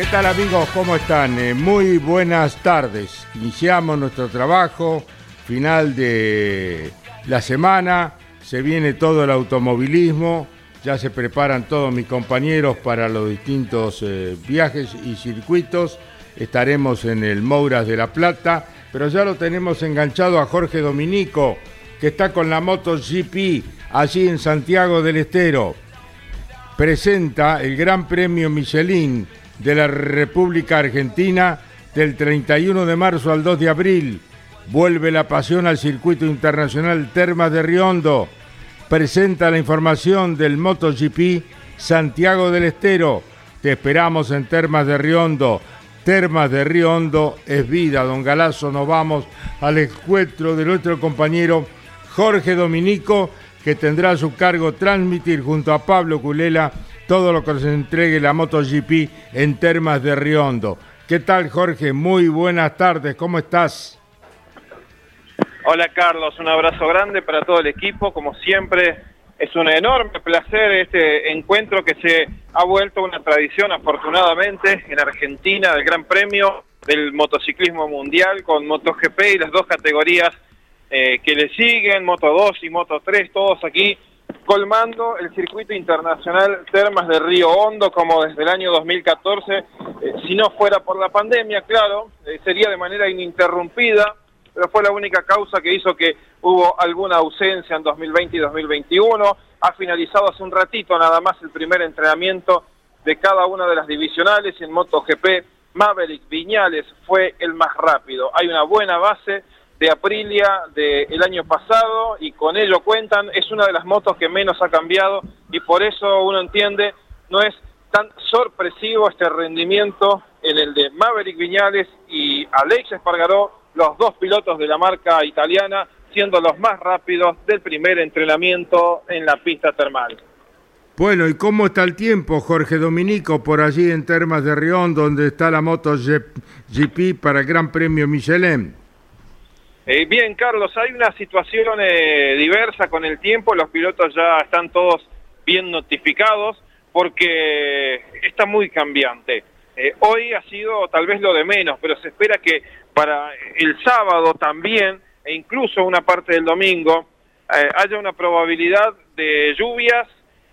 ¿Qué tal amigos? ¿Cómo están? Eh, muy buenas tardes. Iniciamos nuestro trabajo, final de la semana, se viene todo el automovilismo, ya se preparan todos mis compañeros para los distintos eh, viajes y circuitos. Estaremos en el Mouras de la Plata, pero ya lo tenemos enganchado a Jorge Dominico, que está con la moto GP allí en Santiago del Estero. Presenta el Gran Premio Michelin de la República Argentina del 31 de marzo al 2 de abril. Vuelve la pasión al circuito internacional Termas de Riondo. Presenta la información del MotoGP Santiago del Estero. Te esperamos en Termas de Riondo. Termas de Riondo es vida, don Galazo. Nos vamos al encuentro de nuestro compañero Jorge Dominico, que tendrá a su cargo transmitir junto a Pablo Culela todo lo que se entregue la MotoGP en Termas de Riondo. ¿Qué tal, Jorge? Muy buenas tardes, ¿cómo estás? Hola, Carlos, un abrazo grande para todo el equipo, como siempre. Es un enorme placer este encuentro que se ha vuelto una tradición, afortunadamente, en Argentina, del Gran Premio del motociclismo mundial con MotoGP y las dos categorías eh, que le siguen, Moto 2 y Moto 3, todos aquí colmando el circuito internacional Termas de Río Hondo como desde el año 2014. Eh, si no fuera por la pandemia, claro, eh, sería de manera ininterrumpida, pero fue la única causa que hizo que hubo alguna ausencia en 2020 y 2021. Ha finalizado hace un ratito nada más el primer entrenamiento de cada una de las divisionales en MotoGP. Maverick Viñales fue el más rápido. Hay una buena base de Aprilia del año pasado y con ello cuentan, es una de las motos que menos ha cambiado y por eso uno entiende, no es tan sorpresivo este rendimiento en el de Maverick Viñales y Alex Espargaró, los dos pilotos de la marca italiana, siendo los más rápidos del primer entrenamiento en la pista termal. Bueno, ¿y cómo está el tiempo, Jorge Dominico, por allí en Termas de Rión, donde está la moto GP para el Gran Premio Michelin? Eh, bien, Carlos, hay una situación eh, diversa con el tiempo, los pilotos ya están todos bien notificados porque está muy cambiante. Eh, hoy ha sido tal vez lo de menos, pero se espera que para el sábado también, e incluso una parte del domingo, haya una probabilidad de lluvias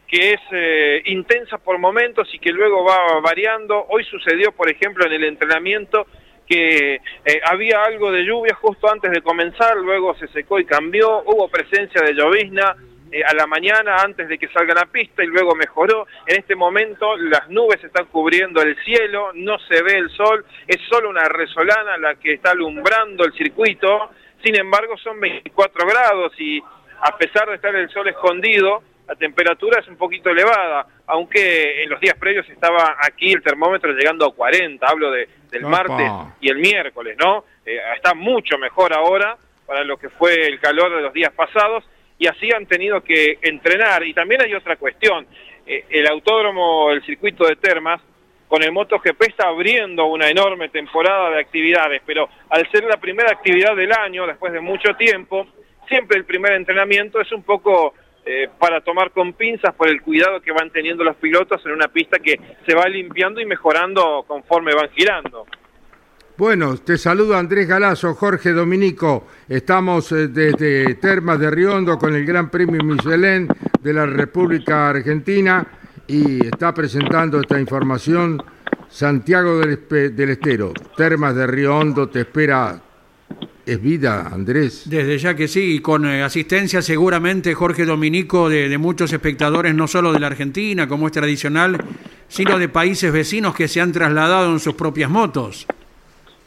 que es intensa por momentos y que luego va variando. Hoy sucedió, por ejemplo, en el entrenamiento que eh, había algo de lluvia justo antes de comenzar, luego se secó y cambió, hubo presencia de llovizna eh, a la mañana antes de que salga la pista y luego mejoró. En este momento las nubes están cubriendo el cielo, no se ve el sol, es solo una resolana la que está alumbrando el circuito, sin embargo son 24 grados y a pesar de estar el sol escondido, la temperatura es un poquito elevada, aunque en los días previos estaba aquí el termómetro llegando a 40, hablo de, del martes y el miércoles, ¿no? Eh, está mucho mejor ahora para lo que fue el calor de los días pasados y así han tenido que entrenar. Y también hay otra cuestión, eh, el autódromo, el circuito de Termas, con el MotoGP está abriendo una enorme temporada de actividades, pero al ser la primera actividad del año, después de mucho tiempo, siempre el primer entrenamiento es un poco eh, para tomar con pinzas por el cuidado que van teniendo los pilotos en una pista que se va limpiando y mejorando conforme van girando. Bueno, te saludo Andrés Galazo, Jorge Dominico. Estamos eh, desde Termas de Riondo con el Gran Premio Michelin de la República Argentina y está presentando esta información Santiago del, Estero. Termas de Riondo te espera. Es vida, Andrés. Desde ya que sí, y con eh, asistencia seguramente Jorge Dominico de, de muchos espectadores, no solo de la Argentina, como es tradicional, sino de países vecinos que se han trasladado en sus propias motos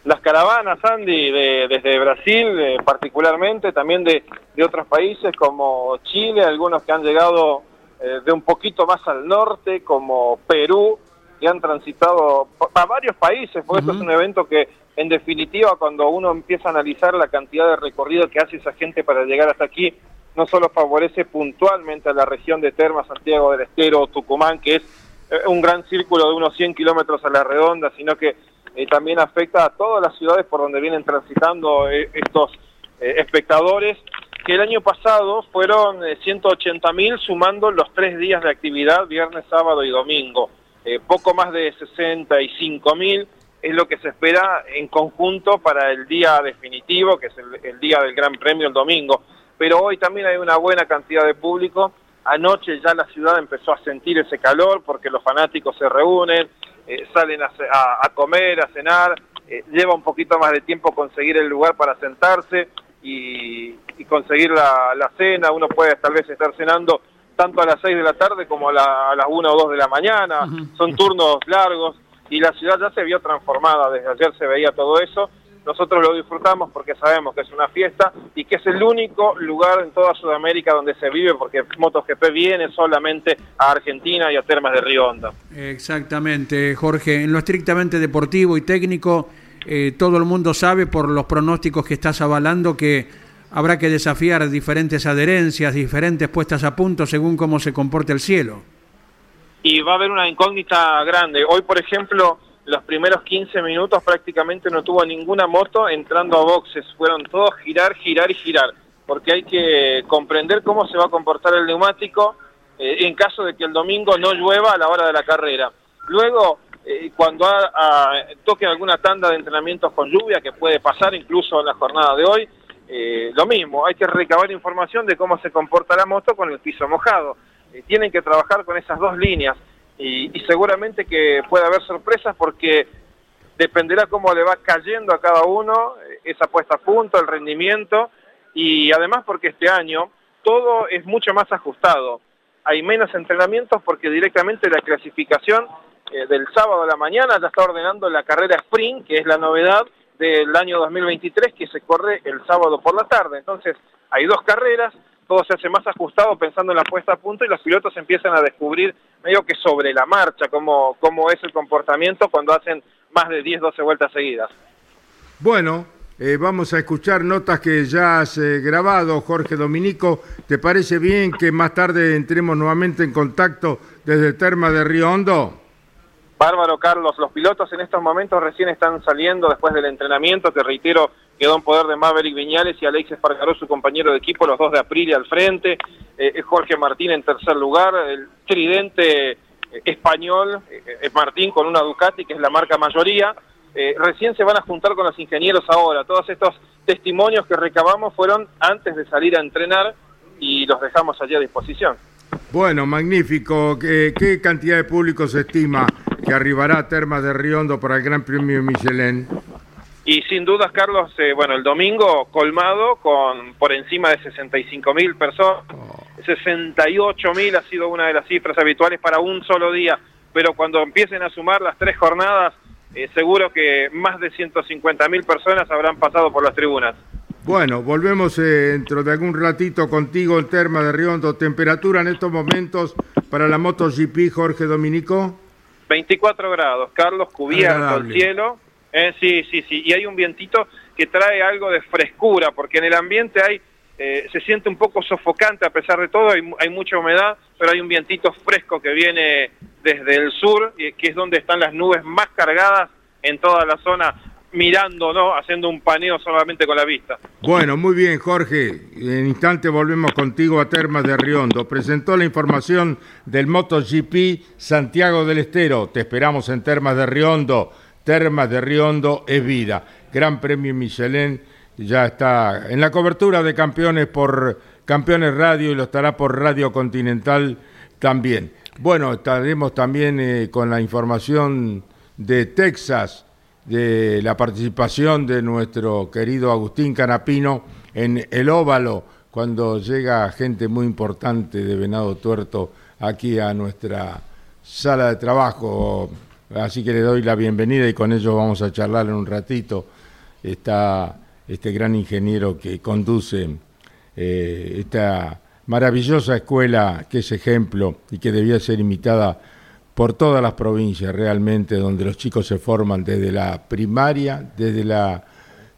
las caravanas, Andy, de, desde Brasil particularmente, también de, de, otros países como Chile, algunos que han llegado eh, de un poquito más al norte, como Perú, que han transitado a varios países, porque esto es un evento que, en definitiva, cuando uno empieza a analizar la cantidad de recorrido que hace esa gente para llegar hasta aquí, no solo favorece puntualmente a la región de Termas, Santiago del Estero, Tucumán, que es eh, un gran círculo de unos 100 kilómetros a la redonda, sino que eh, también afecta a todas las ciudades por donde vienen transitando eh, estos espectadores, que el año pasado fueron 180 mil sumando los tres días de actividad, viernes, sábado y domingo. poco más de 65 mil es lo que se espera en conjunto para el día definitivo, que es el, el día del Gran Premio el domingo. Pero hoy también hay una buena cantidad de público. Anoche ya la ciudad empezó a sentir ese calor porque los fanáticos se reúnen, eh, salen a, comer, a cenar, eh, lleva un poquito más de tiempo conseguir el lugar para sentarse y, conseguir la, cena, uno puede tal vez estar cenando tanto a las 6 de la tarde como a, las 1 o 2 de la mañana, son turnos largos y la ciudad ya se vio transformada, desde ayer se veía todo eso nosotros lo disfrutamos porque sabemos que es una fiesta y que es el único lugar en toda Sudamérica donde se vive porque MotoGP viene solamente a Argentina y a Termas de Río Honda. Exactamente, Jorge. En lo estrictamente deportivo y técnico, eh, todo el mundo sabe por los pronósticos que estás avalando que habrá que desafiar diferentes adherencias, diferentes puestas a punto según cómo se comporte el cielo. Y va a haber una incógnita grande. Hoy, por ejemplo los primeros 15 minutos prácticamente no tuvo ninguna moto entrando a boxes, fueron todos girar, girar y girar, porque hay que comprender cómo se va a comportar el neumático eh, en caso de que el domingo no llueva a la hora de la carrera. Luego, eh, cuando toque alguna tanda de entrenamientos con lluvia, que puede pasar incluso en la jornada de hoy, eh, lo mismo, hay que recabar información de cómo se comporta la moto con el piso mojado. Tienen que trabajar con esas dos líneas y, seguramente que puede haber sorpresas porque dependerá cómo le va cayendo a cada uno eh, esa puesta a punto, el rendimiento y además porque este año todo es mucho más ajustado. Hay menos entrenamientos porque directamente la clasificación eh, del sábado a la mañana ya está ordenando la carrera sprint, que es la novedad del año 2023 que se corre el sábado por la tarde. Entonces hay dos carreras, todo se hace más ajustado pensando en la puesta a punto y los pilotos empiezan a descubrir medio que sobre la marcha cómo, cómo es el comportamiento cuando hacen más de 10, 12 vueltas seguidas. Bueno, eh, vamos a escuchar notas que ya has eh, grabado, Jorge Dominico. ¿Te parece bien que más tarde entremos nuevamente en contacto desde Terma de Río Hondo? Bárbaro, Carlos. Los pilotos en estos momentos recién están saliendo después del entrenamiento, que reitero, quedó en poder de Maverick Viñales y Alexis Espargaró, su compañero de equipo, los dos de Aprilia al frente, eh, Jorge Martín en tercer lugar, el tridente eh, español, eh, Martín con una Ducati, que es la marca mayoría, recién se van a juntar con los ingenieros ahora, todos estos testimonios que recabamos fueron antes de salir a entrenar y los dejamos allí a disposición. Bueno, magnífico. ¿Qué, qué cantidad de público se estima que arribará a Termas de Riondo para el Gran Premio Michelin? Y sin dudas, Carlos, eh, bueno, el domingo colmado con por encima de 65 mil personas. 68 mil ha sido una de las cifras habituales para un solo día, pero cuando empiecen a sumar las tres jornadas, eh, seguro que más de 150 mil personas habrán pasado por las tribunas. Bueno, volvemos eh, dentro de algún ratito contigo en Terma de Riondo. Temperatura en estos momentos para la MotoGP, Jorge Dominico. 24 grados, Carlos, cubierto el cielo eh, sí, sí, sí. Y hay un vientito que trae algo de frescura, porque en el ambiente hay, eh, se siente un poco sofocante a pesar de todo, hay, hay, mucha humedad, pero hay un vientito fresco que viene desde el sur, que es donde están las nubes más cargadas en toda la zona, mirando, ¿no? Haciendo un paneo solamente con la vista. Bueno, muy bien, Jorge. En instante volvemos contigo a Termas de Riondo. Presentó la información del MotoGP Santiago del Estero. Te esperamos en Termas de Riondo Termas de Riondo es vida. Gran Premio Michelin ya está en la cobertura de campeones por Campeones Radio y lo estará por Radio Continental también. Bueno, estaremos también eh, con la información de Texas, de la participación de nuestro querido Agustín Canapino en el óvalo, cuando llega gente muy importante de Venado Tuerto aquí a nuestra sala de trabajo. Así que le doy la bienvenida y con ellos vamos a charlar en un ratito. Está este gran ingeniero que conduce eh, esta maravillosa escuela que es ejemplo y que debía ser imitada por todas las provincias realmente, donde los chicos se forman desde la primaria, desde la,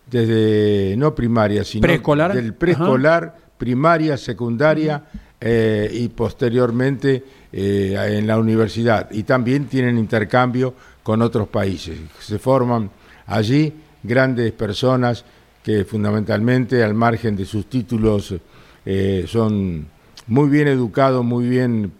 desde no primaria, sino ¿Preescolar? del preescolar, primaria, secundaria eh, y posteriormente eh, en la universidad. Y también tienen intercambio con otros países. Se forman allí grandes personas que fundamentalmente al margen de sus títulos eh, son muy bien educados, muy bien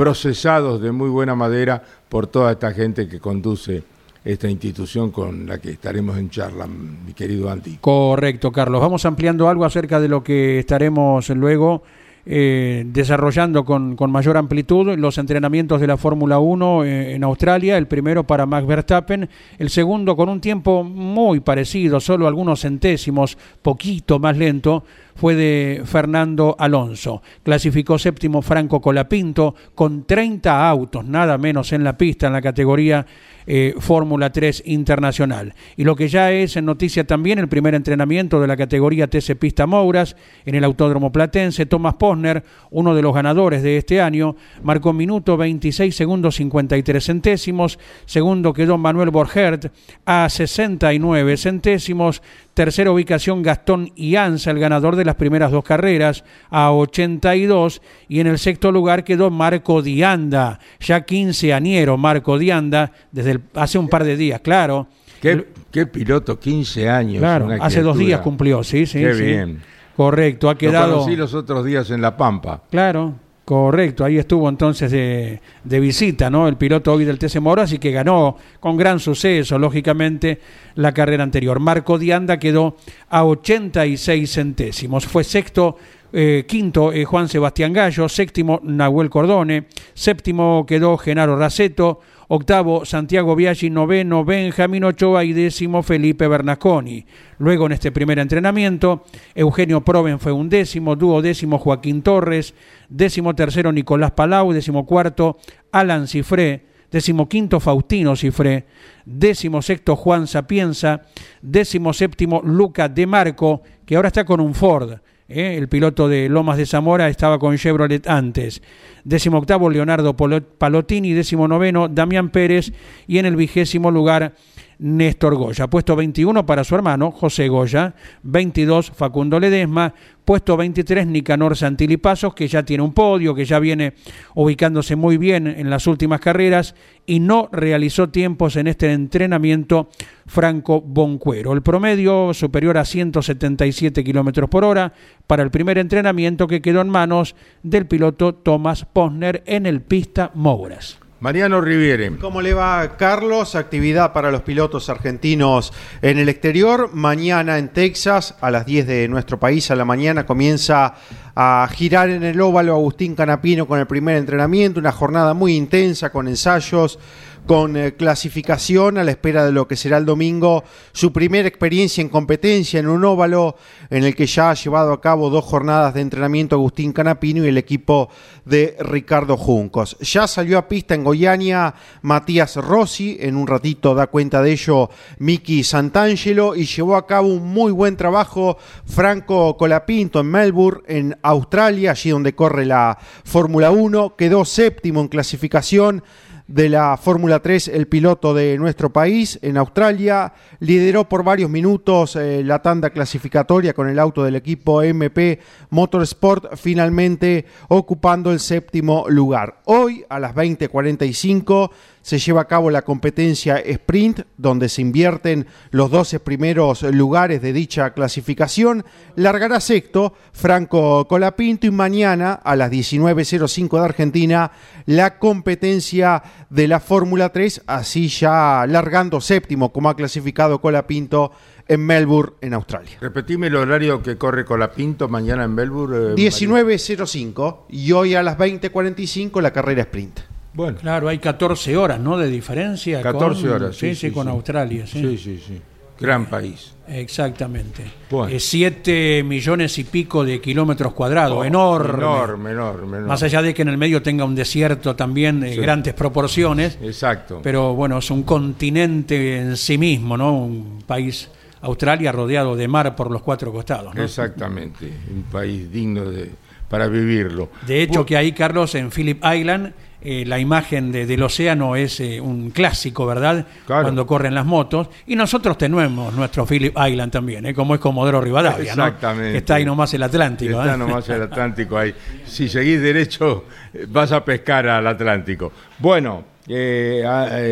procesados de muy buena madera por toda esta gente que conduce esta institución con la que estaremos en charla, mi querido Andy. Correcto, Carlos. Vamos ampliando algo acerca de lo que estaremos luego eh, desarrollando con, con, mayor amplitud los entrenamientos de la Fórmula 1 eh, en Australia, el primero para Max Verstappen, el segundo con un tiempo muy parecido, solo algunos centésimos, poquito más lento, fue de Fernando Alonso. Clasificó séptimo Franco Colapinto con 30 autos, nada menos en la pista en la categoría eh, Fórmula 3 Internacional. Y lo que ya es en noticia también, el primer entrenamiento de la categoría TC Pista Mouras en el Autódromo Platense, Thomas Posner, uno de los ganadores de este año, marcó minuto 26 segundos 53 centésimos, segundo quedó Manuel Borgert a 69 centésimos, tercera ubicación Gastón Ianza, el ganador de las primeras dos carreras, a 82, y en el sexto lugar quedó Marco Dianda, ya quinceañero Marco Dianda, desde el, hace un par de días, claro. ¿Qué, qué piloto? 15 años. Claro, hace dos días cumplió, sí, sí. Qué sí. bien. Correcto, ha quedado... Lo conocí los otros días en La Pampa. Claro, Correcto, ahí estuvo entonces de, de, visita, ¿no? El piloto hoy del TC Moras y que ganó con gran suceso, lógicamente, la carrera anterior. Marco Dianda quedó a 86 centésimos. Fue sexto, eh, quinto eh, Juan Sebastián Gallo, séptimo Nahuel Cordone, séptimo quedó Genaro Raceto, octavo Santiago Biaggi, noveno Benjamín Ochoa. Y décimo Felipe Bernasconi. Luego en este primer entrenamiento, Eugenio Proven fue un décimo, duodécimo Joaquín Torres, décimo tercero Nicolás Palau, décimo cuarto Alan Cifré, décimo quinto Faustino Cifré, décimo sexto Juan Sapienza, décimo séptimo Luca De Marco, que ahora está con un Ford. ¿Eh? El piloto de Lomas de Zamora estaba con Chevrolet antes. Décimo octavo Leonardo Palotini, décimo noveno Damián Pérez y en el vigésimo lugar Néstor Goya. Puesto 21 para su hermano José Goya, 22 Facundo Ledesma, puesto 23 Nicanor Santilipazos, que ya tiene un podio, que ya viene ubicándose muy bien en las últimas carreras y no realizó tiempos en este entrenamiento Franco Boncuero. El promedio superior a 177 kilómetros por hora para el primer entrenamiento que quedó en manos del piloto Tomás Posner en el pista Mouras. Mariano Riviere. ¿Cómo le va, Carlos? Actividad para los pilotos argentinos en el exterior. Mañana en Texas, a las 10 de nuestro país, a la mañana, comienza a girar en el óvalo Agustín Canapino con el primer entrenamiento. Una jornada muy intensa con ensayos, con eh, clasificación a la espera de lo que será el domingo su primera experiencia en competencia en un óvalo en el que ya ha llevado a cabo dos jornadas de entrenamiento Agustín Canapino y el equipo de Ricardo Juncos. Ya salió a pista en Goiania Matías Rossi, en un ratito da cuenta de ello Miki Santangelo y llevó a cabo un muy buen trabajo Franco Colapinto en Melbourne, en Australia, allí donde corre la Fórmula 1, quedó séptimo en clasificación de la Fórmula 3 el piloto de nuestro país en Australia. Lideró por varios minutos eh, la tanda clasificatoria con el auto del equipo MP Motorsport, finalmente ocupando el séptimo lugar. Hoy a las 20:45 se lleva a cabo la competencia sprint, donde se invierten los 12 primeros lugares de dicha clasificación. Largará sexto Franco Colapinto y mañana a las 19.05 de Argentina la competencia de la Fórmula 3, así ya largando séptimo como ha clasificado Colapinto en Melbourne, en Australia. Repetime el horario que corre Colapinto mañana en Melbourne. Eh, 19.05 y hoy a las 20.45 la carrera sprint. Bueno. Claro, hay 14 horas, ¿no? De diferencia. 14 con, horas, sí, sí, sí con sí. Australia, sí. Sí, sí, sí. Gran país. Exactamente. Bueno. Eh, siete millones y pico de kilómetros cuadrados, Oh, enorme. Enorme, enorme. Más allá de que en el medio tenga un desierto también de Sí. grandes proporciones, Exacto. pero bueno, es un continente en sí mismo, ¿no? Un país, Australia, rodeado de mar por los cuatro costados, ¿no? Exactamente. Un país digno de, para vivirlo. De hecho, Bu- que ahí, Carlos, en Phillip Island, eh, la imagen de- del océano es eh, un clásico, ¿verdad? Claro. Cuando corren las motos. Y nosotros tenemos nuestro Phillip Island también, ¿eh? como es Comodoro Rivadavia, ¿no? Exactamente. Que está ahí nomás el Atlántico. Está ¿eh? nomás el Atlántico ahí. Si seguís derecho, vas a pescar al Atlántico. Bueno,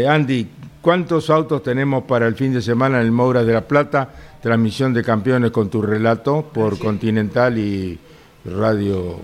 Andy, ¿cuántos autos tenemos para el fin de semana en el Moura de la Plata? Transmisión de campeones con tu relato por Continental y Radio,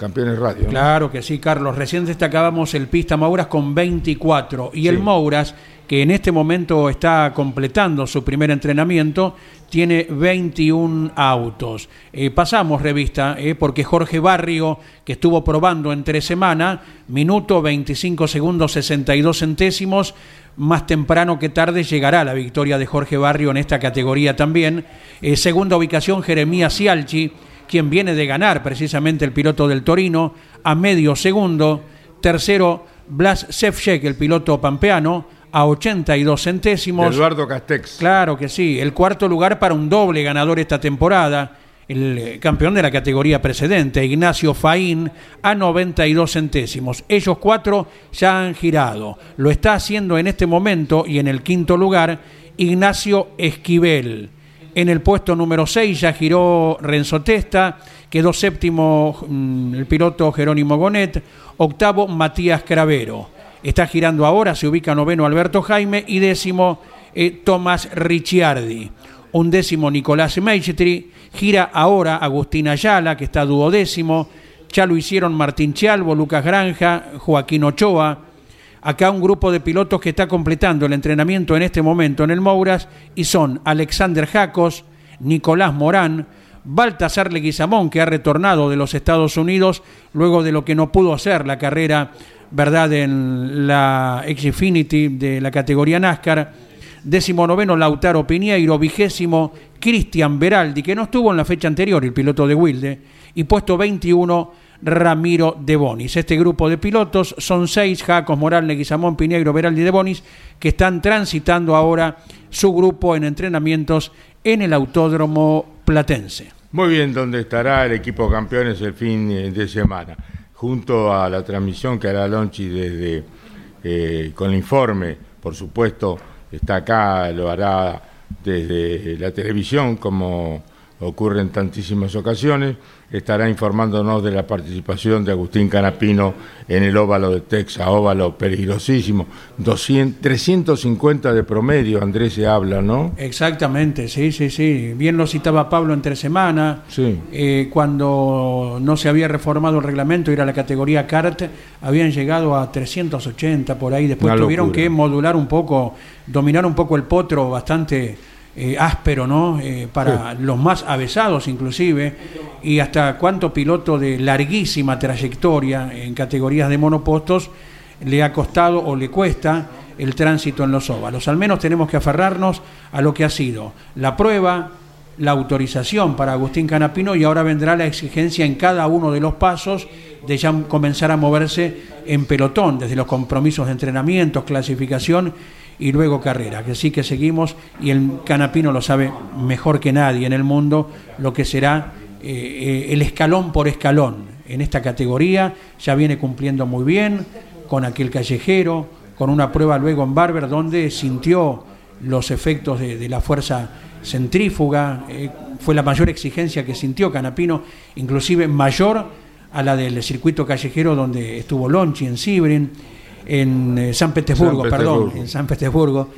Campeones Radio. ¿no? Claro que sí, Carlos. Recién destacábamos el Pista Mouras con 24 y el. Mouras, que en este momento está completando su primer entrenamiento, tiene 21 autos. Eh, pasamos revista, eh, porque Jorge Barrio, que estuvo probando entre semana, minuto 25 segundos 62 centésimos, más temprano que tarde llegará la victoria de Jorge Barrio en esta categoría también. Eh, segunda ubicación, Jeremías Cialchi, quien viene de ganar precisamente el piloto del Torino, a medio segundo. Tercero, Blas Sefcek, el piloto pampeano, a 82 centésimos. Eduardo Castex. Claro que sí. El cuarto lugar para un doble ganador esta temporada, el eh, campeón de la categoría precedente, Ignacio Faín, a 92 centésimos. Ellos cuatro ya han girado. Lo está haciendo en este momento y en el quinto lugar, Ignacio Esquivel. En el puesto número 6 ya giró Renzo Testa, quedó séptimo mm, el piloto Jerónimo Gonet, octavo Matías Cravero. Está girando ahora, se ubica noveno Alberto Jaime y décimo eh, Tomás Ricciardi. Un décimo Nicolás Meitri, gira ahora Agustín Ayala, que está duodécimo. Ya lo hicieron Martín Chialvo, Lucas Granja, Joaquín Ochoa. Acá un grupo de pilotos que está completando el entrenamiento en este momento en el Mouras y son Alexander Jacos, Nicolás Morán, Baltasar Leguizamón, que ha retornado de los Estados Unidos luego de lo que no pudo hacer la carrera, ¿verdad?, en la Xfinity de la categoría NASCAR. Décimo noveno, Lautaro Piñeiro. Vigésimo, Cristian Beraldi, que no estuvo en la fecha anterior, el piloto de Wilde. Y puesto 21, Ramiro de Bonis. Este grupo de pilotos son seis, Jacos, Moral, Leguizamón, Piñeiro, Beraldi de Bonis, que están transitando ahora su grupo en entrenamientos en el Autódromo Platense. Muy bien, donde estará el equipo campeones el fin de semana, junto a la transmisión que hará Lonchi desde eh, con el informe, por supuesto, está acá, lo hará desde la televisión, como ocurre en tantísimas ocasiones, estará informándonos de la participación de Agustín Canapino en el óvalo de Texas, óvalo peligrosísimo, 200, 350 de promedio, Andrés se habla, ¿no? Exactamente, sí, sí, sí. Bien lo citaba Pablo entre semana. Sí. Eh, cuando no se había reformado el reglamento, era la categoría CART, habían llegado a 380 por ahí. Después Una tuvieron locura. que modular un poco, dominar un poco el potro bastante eh, áspero, ¿no? Eh, para los más avesados inclusive. Y hasta cuánto piloto de larguísima trayectoria en categorías de monopostos le ha costado o le cuesta el tránsito en los óvalos. Al menos tenemos que aferrarnos a lo que ha sido la prueba, la autorización para Agustín Canapino y ahora vendrá la exigencia en cada uno de los pasos de ya comenzar a moverse en pelotón, desde los compromisos de entrenamientos, clasificación y luego carrera. Que sí que seguimos y el Canapino lo sabe mejor que nadie en el mundo lo que será eh, eh, el escalón por escalón en esta categoría. Ya viene cumpliendo muy bien con aquel callejero, con una prueba luego en Barber donde sintió los efectos de, de la fuerza centrífuga, eh, fue la mayor exigencia que sintió Canapino, inclusive mayor a la del circuito callejero donde estuvo Lonchi en Sibrin. En eh, San Petersburgo, San perdón, Petersburgo. en San Petersburgo.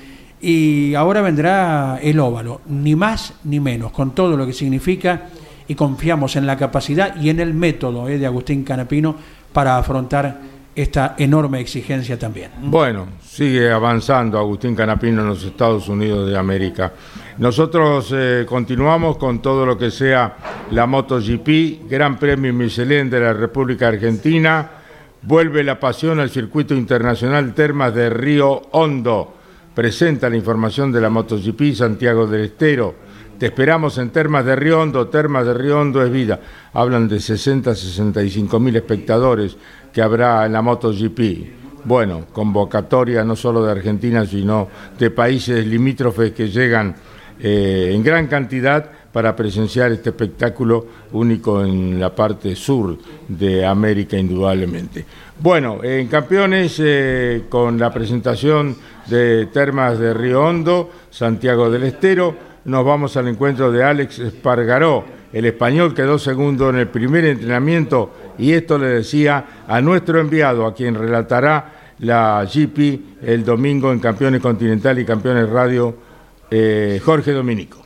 Y ahora vendrá el óvalo, ni más ni menos, con todo lo que significa y confiamos en la capacidad y en el método eh, de Agustín Canapino para afrontar esta enorme exigencia también. Bueno, sigue avanzando Agustín Canapino en los Estados Unidos de América. Nosotros eh, continuamos con todo lo que sea la MotoGP, Gran Premio Michelin de la República Argentina. Vuelve la pasión al circuito internacional Termas de Río Hondo. Presenta la información de la MotoGP Santiago del Estero. Te esperamos en Termas de Río Hondo. Termas de Río Hondo es vida. Hablan de 60 65 mil espectadores que habrá en la MotoGP. Bueno, convocatoria no solo de Argentina, sino de países limítrofes que llegan eh, en gran cantidad para presenciar este espectáculo único en la parte sur de América, indudablemente. Bueno, en campeones, eh, con la presentación de Termas de Río Hondo, Santiago del Estero, nos vamos al encuentro de Alex Espargaró. El español quedó segundo en el primer entrenamiento y esto le decía a nuestro enviado, a quien relatará la GP el domingo en Campeones Continental y Campeones Radio, eh, Jorge Dominico.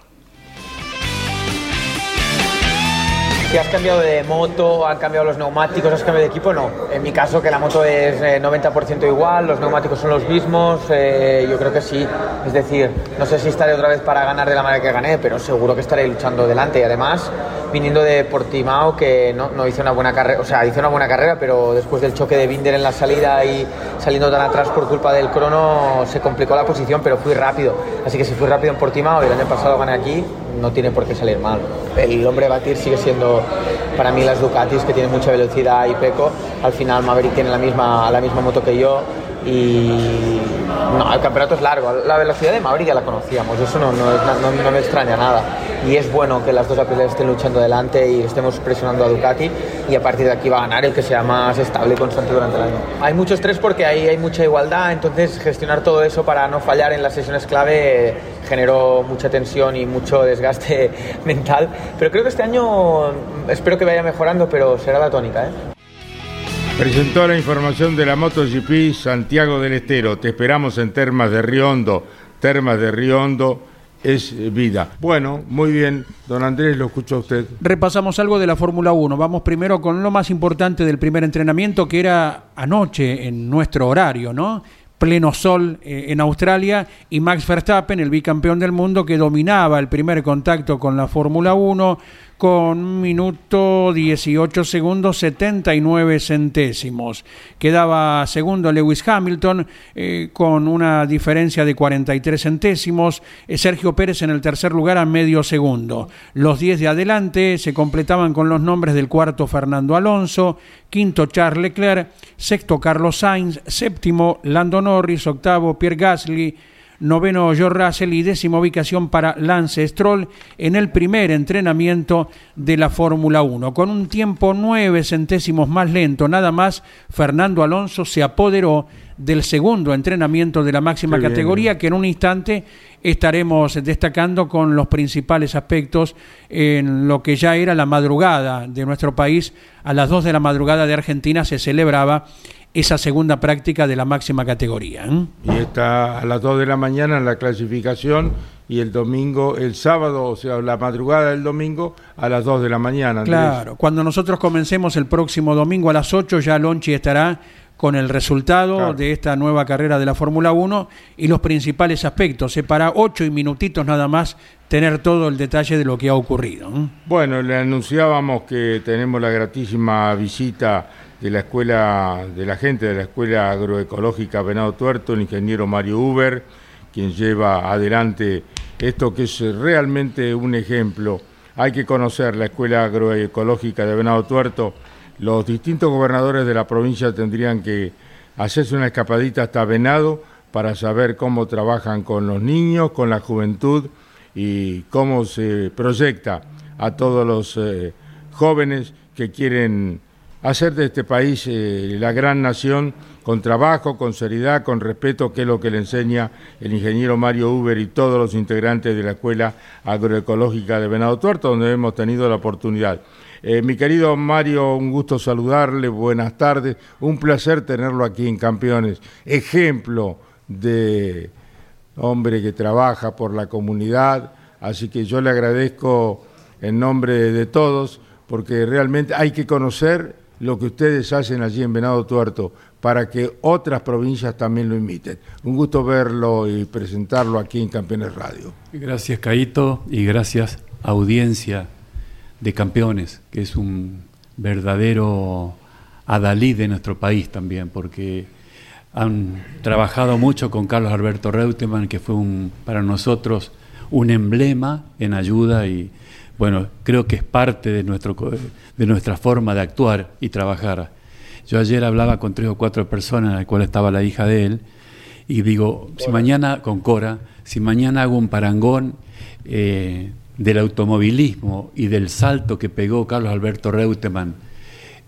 Si has cambiado de moto, han cambiado los neumáticos, has cambiado de equipo, no. En mi caso, que la moto es eh, 90% igual, los neumáticos son los mismos, eh, yo creo que sí. Es decir, no sé si estaré otra vez para ganar de la manera que gané, pero seguro que estaré luchando delante. Y además, viniendo de Portimao, que no, no hice una buena carrera, o sea, hice una buena carrera, pero después del choque de Binder en la salida y saliendo tan atrás por culpa del crono, se complicó la posición, pero fui rápido. Así que si fui rápido en Portimao y el año pasado gané aquí, no tiene por qué salir mal. El hombre batir sigue siendo para mí las Ducatis, que tienen mucha velocidad y Peco. Al final Maverick tiene la misma, la misma moto que yo y no, el campeonato es largo. La velocidad de Maverick ya la conocíamos, eso no, no, no- me extraña nada. Y es bueno que las dos Aprilia estén luchando delante y estemos presionando a Ducati y a partir de aquí va a ganar el que sea más estable y constante durante el año. Hay mucho estrés porque ahí hay mucha igualdad, entonces gestionar todo eso para no fallar en las sesiones clave generó mucha tensión y mucho desgaste mental. Pero creo que este año espero que vaya mejorando, pero será la tónica. ¿eh? Presentó la información de la MotoGP Santiago del Estero. Te esperamos en Termas de Río Hondo. Termas de Río Hondo es vida. Bueno, muy bien. Don Andrés, lo escucho a usted. Repasamos algo de la Fórmula 1. Vamos primero con lo más importante del primer entrenamiento, que era anoche en nuestro horario, ¿no? Pleno sol eh, en Australia y Max Verstappen, el bicampeón del mundo, que dominaba el primer contacto con la Fórmula 1 con minuto 18 segundos 79 centésimos. Quedaba segundo Lewis Hamilton eh, con una diferencia de 43 centésimos. Eh, Sergio Pérez en el tercer lugar a medio segundo. Los 10 de adelante se completaban con los nombres del cuarto Fernando Alonso, quinto Charles Leclerc, sexto Carlos Sainz, séptimo Lando Norris, octavo Pierre Gasly, noveno George Russell y décima ubicación para Lance Stroll en el primer entrenamiento de la Fórmula 1. Con un tiempo nueve centésimos más lento, nada más, Fernando Alonso se apoderó del segundo entrenamiento de la máxima Qué categoría que en un instante estaremos destacando con los principales aspectos en lo que ya era la madrugada de nuestro país. A las 2 de la madrugada de Argentina se celebraba esa segunda práctica de la máxima categoría. ¿eh? Y está a las 2 de la mañana en la clasificación y el domingo, el sábado, o sea, la madrugada del domingo a las 2 de la mañana. Andrés. Claro, cuando nosotros comencemos el próximo domingo a las 8, ya Lonchi estará con el resultado Claro. de esta nueva carrera de la Fórmula 1 y los principales aspectos. Se para 8 y minutitos nada más tener todo el detalle de lo que ha ocurrido. ¿eh? Bueno, le anunciábamos que tenemos la gratísima visita de la escuela, de la gente de la Escuela Agroecológica Venado Tuerto, el ingeniero Mario Uber, quien lleva adelante esto que es realmente un ejemplo. Hay que conocer la Escuela Agroecológica de Venado Tuerto. Los distintos gobernadores de la provincia tendrían que hacerse una escapadita hasta Venado para saber cómo trabajan con los niños, con la juventud y cómo se proyecta a todos los eh, jóvenes que quieren hacer de este país eh, la gran nación con trabajo, con seriedad, con respeto, que es lo que le enseña el ingeniero Mario Uber y todos los integrantes de la Escuela Agroecológica de Venado Tuerto, donde hemos tenido la oportunidad. Eh, mi querido Mario, un gusto saludarle, buenas tardes, un placer tenerlo aquí en Campeones, ejemplo de hombre que trabaja por la comunidad, así que yo le agradezco en nombre de todos, porque realmente hay que conocer lo que ustedes hacen allí en Venado Tuerto para que otras provincias también lo imiten. Un gusto verlo y presentarlo aquí en Campeones Radio. Gracias, Caito, y gracias, audiencia de Campeones, que es un verdadero adalí de nuestro país también, porque han trabajado mucho con Carlos Alberto Reutemann, que fue un, para nosotros un emblema en ayuda y bueno, creo que es parte de, nuestro, de nuestra forma de actuar y trabajar. Yo ayer hablaba con tres o cuatro personas, en la cual estaba la hija de él, y digo, si mañana, con Cora, si mañana hago un parangón eh, del automovilismo y del salto que pegó Carlos Alberto Reutemann,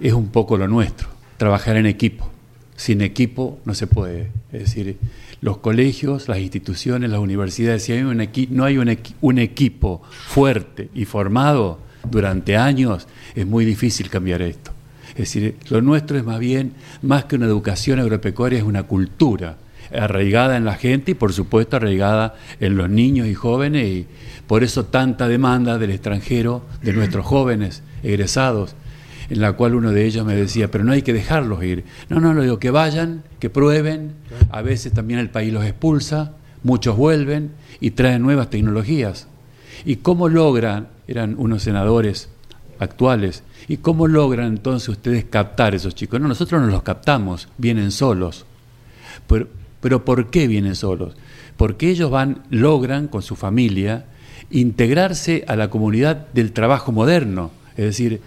es un poco lo nuestro, trabajar en equipo. Sin equipo no se puede. Es decir, los colegios, las instituciones, las universidades, si hay un no hay un, un equipo fuerte y formado durante años, es muy difícil cambiar esto. Es decir, lo nuestro es más bien, más que una educación agropecuaria, es una cultura arraigada en la gente y por supuesto arraigada en los niños y jóvenes y por eso tanta demanda del extranjero, de nuestros jóvenes egresados, en la cual uno de ellos me decía, pero no hay que dejarlos ir. No, no, lo digo, que vayan, que prueben, a veces también el país los expulsa, muchos vuelven y traen nuevas tecnologías. ¿Y cómo logran, eran unos senadores actuales, ¿Y cómo logran entonces ustedes captar esos chicos? No, nosotros no los captamos, vienen solos. Pero, pero ¿por qué vienen solos? Porque ellos van, logran con su familia integrarse a la comunidad del trabajo moderno. Es decir,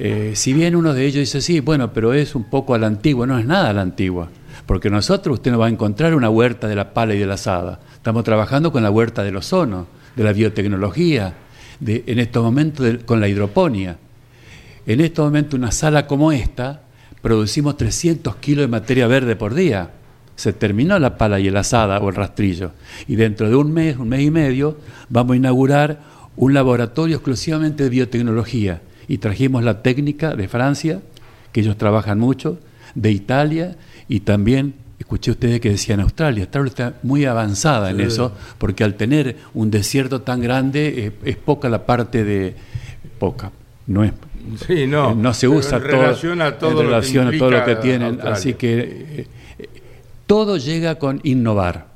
eh, si bien uno de ellos dice, sí, bueno, pero es un poco a la antigua, no es nada a la antigua. Porque nosotros usted no va a encontrar una huerta de la pala y de la asada. Estamos trabajando con la huerta del ozono, de la biotecnología, de, en estos momentos con la hidroponía. En este momento, una sala como esta, producimos 300 kilos de materia verde por día. Se terminó la pala y el asada o el rastrillo. Y dentro de un mes, un mes y medio, vamos a inaugurar un laboratorio exclusivamente de biotecnología. Y trajimos la técnica de Francia, que ellos trabajan mucho, de Italia y también escuché ustedes que decían Australia. Australia está muy avanzada en eso, porque al tener un desierto tan grande es, es, poca la parte de poca, no es Sí, no. Eh, no se usa en relación todo, a todo, en relación lo que a todo lo que tienen. Australia. Así que eh, todo llega con innovar.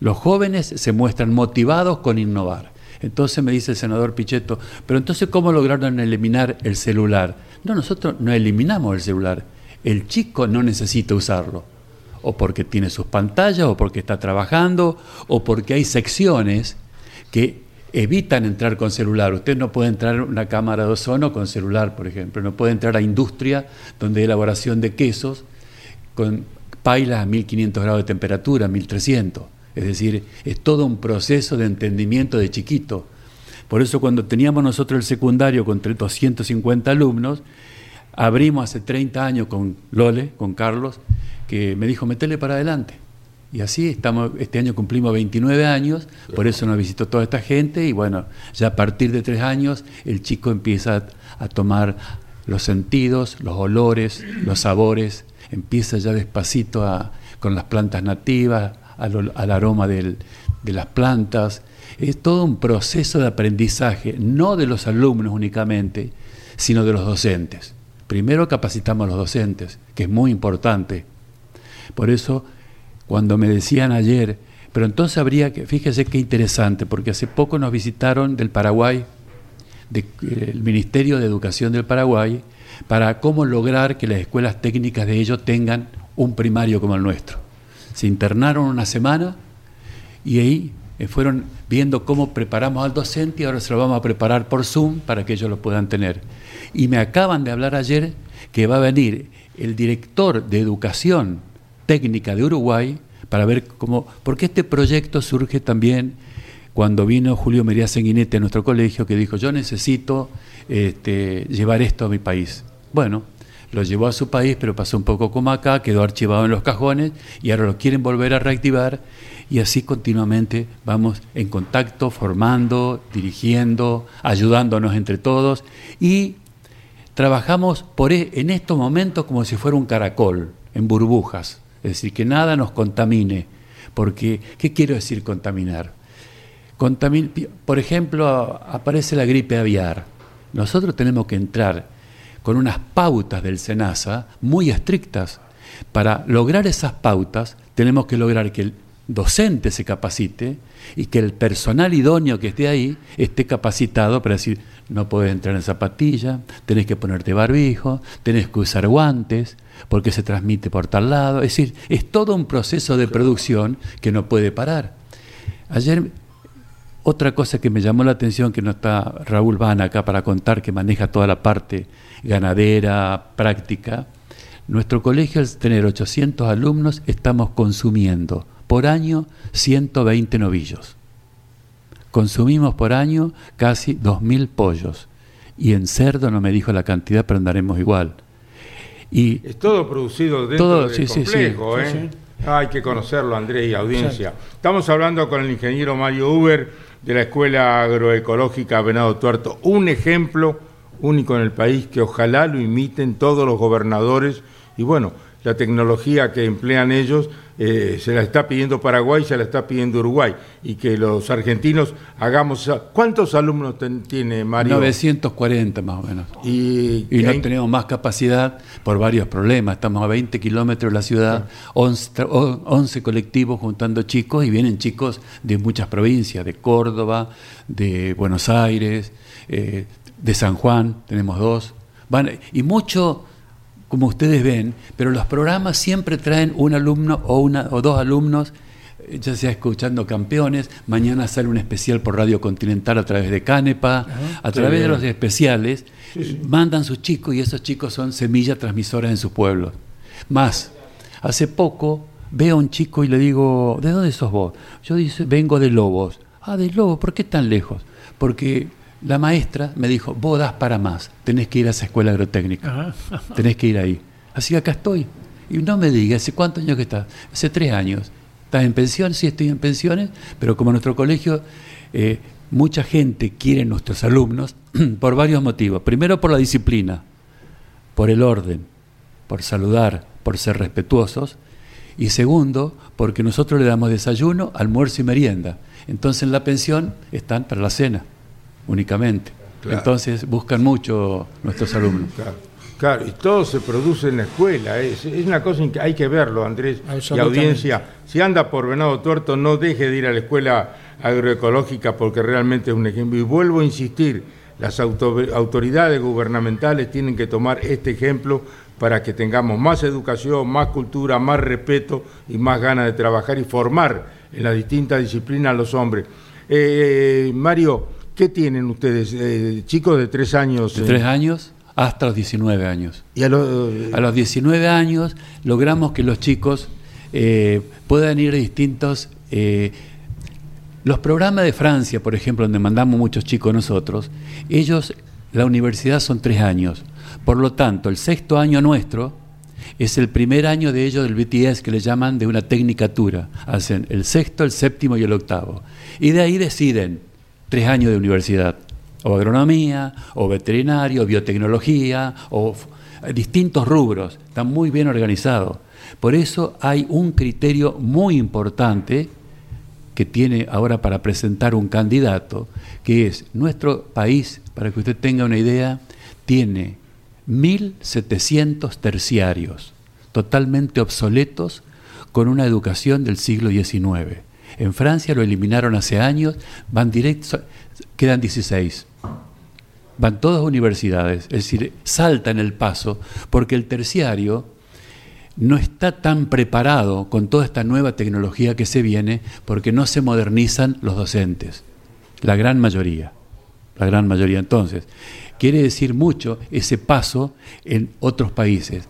Los jóvenes se muestran motivados con innovar. Entonces me dice el senador Pichetto, pero entonces ¿cómo lograron eliminar el celular? No, nosotros no eliminamos el celular. El chico no necesita usarlo. O porque tiene sus pantallas, o porque está trabajando, o porque hay secciones que evitan entrar con celular. Usted no puede entrar a una cámara de ozono con celular, por ejemplo. No puede entrar a industria donde hay elaboración de quesos con pailas a 1500 grados de temperatura, 1300. Es decir, es todo un proceso de entendimiento de chiquito. Por eso cuando teníamos nosotros el secundario con 250 alumnos, abrimos hace 30 años con Lole, con Carlos, que me dijo, metele para adelante. Y así estamos, este año cumplimos 29 años, por eso nos visitó toda esta gente y bueno, ya a partir de tres años el chico empieza a, a tomar los sentidos, los olores, los sabores, empieza ya despacito a, con las plantas nativas, al, aroma del, de las plantas. Es todo un proceso de aprendizaje, no de los alumnos únicamente, sino de los docentes. Primero capacitamos a los docentes, que es muy importante. Por eso cuando me decían ayer, pero entonces habría que, fíjese qué interesante, porque hace poco nos visitaron del Paraguay, del de, Ministerio de Educación del Paraguay, para cómo lograr que las escuelas técnicas de ellos tengan un primario como el nuestro. Se internaron una semana y ahí fueron viendo cómo preparamos al docente y ahora se lo vamos a preparar por Zoom para que ellos lo puedan tener. Y me acaban de hablar ayer que va a venir el director de educación técnica de Uruguay para ver cómo, porque este proyecto surge también cuando vino Julio Mería Sanguinetti a nuestro colegio que dijo yo necesito este, llevar esto a mi país. Bueno, lo llevó a su país, pero pasó un poco como acá, quedó archivado en los cajones y ahora lo quieren volver a reactivar y así continuamente vamos en contacto, formando, dirigiendo, ayudándonos entre todos y trabajamos por e- en estos momentos como si fuera un caracol, en burbujas, es decir, que nada nos contamine, porque ¿qué quiero decir contaminar? Contamin- por ejemplo, aparece la gripe aviar. Nosotros tenemos que entrar con unas pautas del SENASA muy estrictas. Para lograr esas pautas, tenemos que lograr que el docente se capacite y que el personal idóneo que esté ahí esté capacitado para decir, no puedes entrar en zapatilla, tenés que ponerte barbijo, tenés que usar guantes, porque se transmite por tal lado. Es decir, es todo un proceso de producción que no puede parar. Ayer otra cosa que me llamó la atención, que no está Raúl Van acá para contar, que maneja toda la parte ganadera, práctica, nuestro colegio al tener 800 alumnos estamos consumiendo por año 120 novillos. Consumimos por año casi 2.000 pollos. Y en cerdo no me dijo la cantidad, pero andaremos igual. Y Es todo producido dentro Todo, del sí, complejo, Sí, ¿eh? Hay que conocerlo, Andrés y audiencia. Estamos hablando con el ingeniero Mario Uber de la Escuela Agroecológica Venado Tuerto. Un ejemplo único en el país que ojalá lo imiten todos los gobernadores. Y bueno, la tecnología que emplean ellos eh, se la está pidiendo Paraguay, se la está pidiendo Uruguay. Y que los argentinos hagamos... ¿Cuántos alumnos ten- tiene Mario? 940 más o menos. Y, Y no tenemos más capacidad por varios problemas. Estamos a 20 kilómetros de la ciudad, 11, tra- o- 11 colectivos juntando chicos y vienen chicos de muchas provincias, de Córdoba, de Buenos Aires, eh, de San Juan, tenemos dos. Van, y mucho, como ustedes ven, pero los programas siempre traen un alumno o, una, o dos alumnos eh, ya sea escuchando campeones, mañana sale un especial por Radio Continental a través de Canepa, a través de los especiales, mandan sus chicos y esos chicos son semillas transmisoras en sus pueblos. Más, hace poco veo a un chico y le digo, ¿de dónde sos vos? Yo dice, vengo de Lobos. Ah, de Lobos, ¿por qué tan lejos? Porque la maestra me dijo, vos das para más, tenés que ir a esa escuela agrotécnica, tenés que ir ahí. Así que acá estoy. Y no me diga, ¿hace cuántos años que estás? Hace tres años. ¿Estás en pensión? Sí, estoy en pensiones, pero como nuestro colegio, eh, mucha gente quiere nuestros alumnos por varios motivos. Primero por la disciplina, por el orden, por saludar, por ser respetuosos. Y segundo, porque nosotros le damos desayuno, almuerzo y merienda. Entonces en la pensión están para la cena, únicamente. Claro. Entonces buscan mucho nuestros alumnos. Claro, claro, y todo se produce en la escuela. Es, es una cosa que hay que verlo, Andrés y audiencia. Si anda por Venado Tuerto, no deje de ir a la escuela agroecológica porque realmente es un ejemplo. Y vuelvo a insistir, las auto- autoridades gubernamentales tienen que tomar este ejemplo para que tengamos más educación, más cultura, más respeto y más ganas de trabajar y formar en las distintas disciplinas a los hombres. Eh, Mario, ¿qué tienen ustedes? Eh, chicos de tres años. De eh, tres años hasta los 19 años. y a lo- A los 19 años logramos que los chicos eh, puedan ir a distintos... eh, los programas de Francia, por ejemplo, donde mandamos muchos chicos nosotros, ellos, la universidad son tres años. Por lo tanto, el sexto año nuestro es el primer año de ellos del BTS que le llaman de una tecnicatura. Hacen el sexto, el séptimo y el octavo. Y de ahí deciden tres años de universidad. O agronomía, o veterinario, biotecnología, o distintos rubros. Están muy bien organizados. Por eso hay un criterio muy importante que tiene ahora para presentar un candidato, que es nuestro país, para que usted tenga una idea, tiene 1.700 terciarios, totalmente obsoletos, con una educación del siglo XIX. En Francia lo eliminaron hace años, van directos, quedan 16. Van todas universidades, es decir, saltan el paso, porque el terciario no está tan preparado con toda esta nueva tecnología que se viene porque no se modernizan los docentes, la gran mayoría, la gran mayoría. Entonces, quiere decir mucho ese paso en otros países.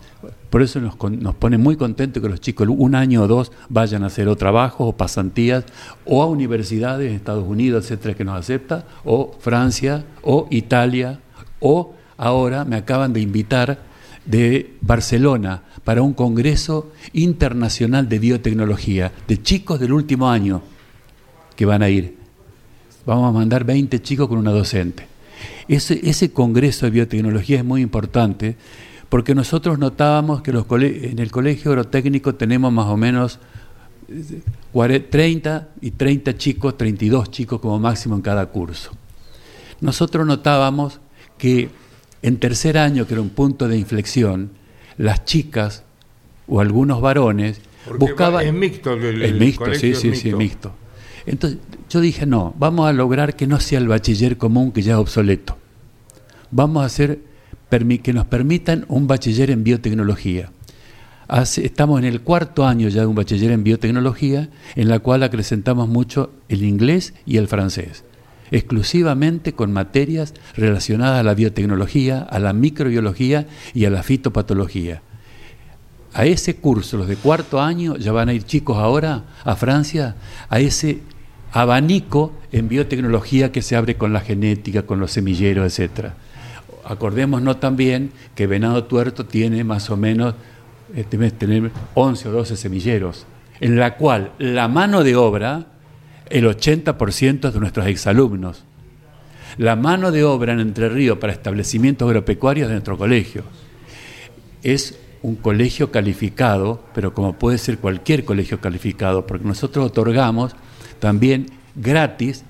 Por eso nos, nos pone muy contentos que los chicos un año o dos vayan a hacer o trabajos o pasantías o a universidades en Estados Unidos, etcétera, que nos acepta, o Francia, o Italia, o ahora me acaban de invitar de Barcelona para un congreso internacional de biotecnología de chicos del último año que van a ir. Vamos a mandar 20 chicos con una docente. ese, ese congreso de biotecnología es muy importante porque nosotros notábamos que los en el colegio agrotécnico tenemos más o menos 30 y 30 chicos, 32 chicos como máximo en cada curso. Nosotros notábamos que en tercer año, que era un punto de inflexión, las chicas o algunos varones buscaban... Es mixto el, mixto, sí, sí, sí, mixto. Entonces yo dije, no, vamos a lograr que no sea el bachiller común que ya es obsoleto. Vamos a hacer que nos permitan un bachiller en biotecnología estamos en el cuarto año ya de un bachiller en biotecnología, en la cual acrecentamos mucho el inglés y el francés, exclusivamente con materias relacionadas a la biotecnología, a la microbiología y a la fitopatología. A ese curso, los de cuarto año, ya van a ir chicos ahora a Francia, a ese abanico en biotecnología que se abre con la genética, con los semilleros, etc. Acordémonos también que Venado Tuerto tiene más o menos eh, tener 11 o 12 semilleros, en la cual la mano de obra, el 80% es de nuestros exalumnos. La mano de obra en Entre Ríos para establecimientos agropecuarios de nuestro colegio. Es un colegio calificado, pero como puede ser cualquier colegio calificado, porque nosotros otorgamos también gratis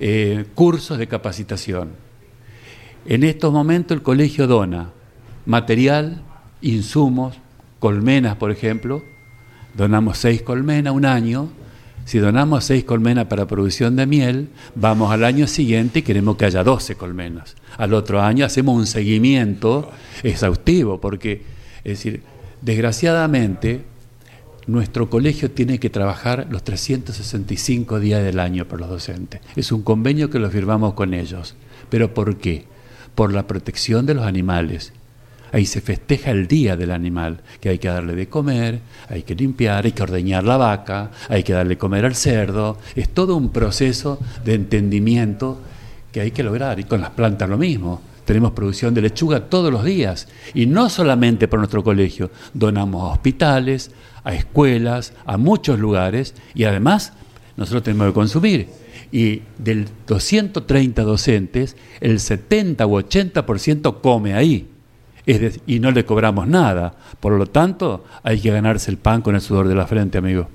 eh, cursos de capacitación. En estos momentos el colegio dona material, insumos, colmenas, por ejemplo, donamos seis colmenas un año, si donamos seis colmenas para producción de miel, vamos al año siguiente y queremos que haya 12 colmenas. Al otro año hacemos un seguimiento exhaustivo, porque, es decir, desgraciadamente, nuestro colegio tiene que trabajar los 365 días del año por los docentes. Es un convenio que lo firmamos con ellos. ¿Pero por qué? Por la protección de los animales. Ahí se festeja el día del animal, que hay que darle de comer, hay que limpiar, hay que ordeñar la vaca, hay que darle comer al cerdo, es todo un proceso de entendimiento que hay que lograr, y con las plantas lo mismo. Tenemos producción de lechuga todos los días, y no solamente por nuestro colegio, donamos a hospitales, a escuelas, a muchos lugares, y además nosotros tenemos que consumir y del 230 docentes, el 70 u 80% come ahí y no le cobramos nada. Por lo tanto, hay que ganarse el pan con el sudor de la frente, amigo.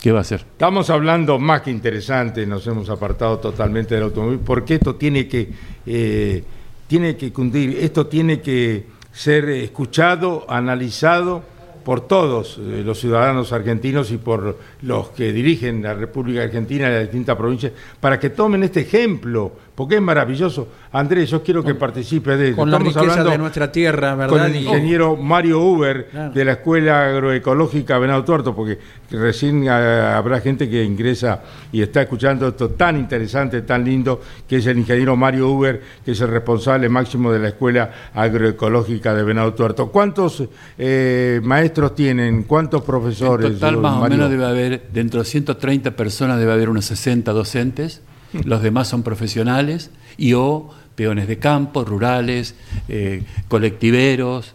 ¿Qué va a hacer? Estamos hablando más que interesante, nos hemos apartado totalmente del automóvil, porque esto tiene que, eh, tiene que cundir, esto tiene que ser escuchado, analizado por todos eh, los ciudadanos argentinos y por los que dirigen la República Argentina y las distintas provincias, para que tomen este ejemplo, porque es maravilloso. Andrés, yo quiero que participe de Con Estamos la hablando de nuestra tierra, ¿verdad? Con el ingeniero Mario Uber de la Escuela Agroecológica Venado Tuerto, porque recién ah, habrá gente que ingresa y está escuchando esto tan interesante, tan lindo, que es el ingeniero Mario Uber, que es el responsable máximo de la Escuela Agroecológica de Venado Tuerto. ¿Cuántos eh, maestros tienen? ¿Cuántos profesores? En total, más o menos debe haber, dentro de 130 personas, debe haber unos 60 docentes. Los demás son profesionales y o peones de campo, rurales, eh, colectiveros,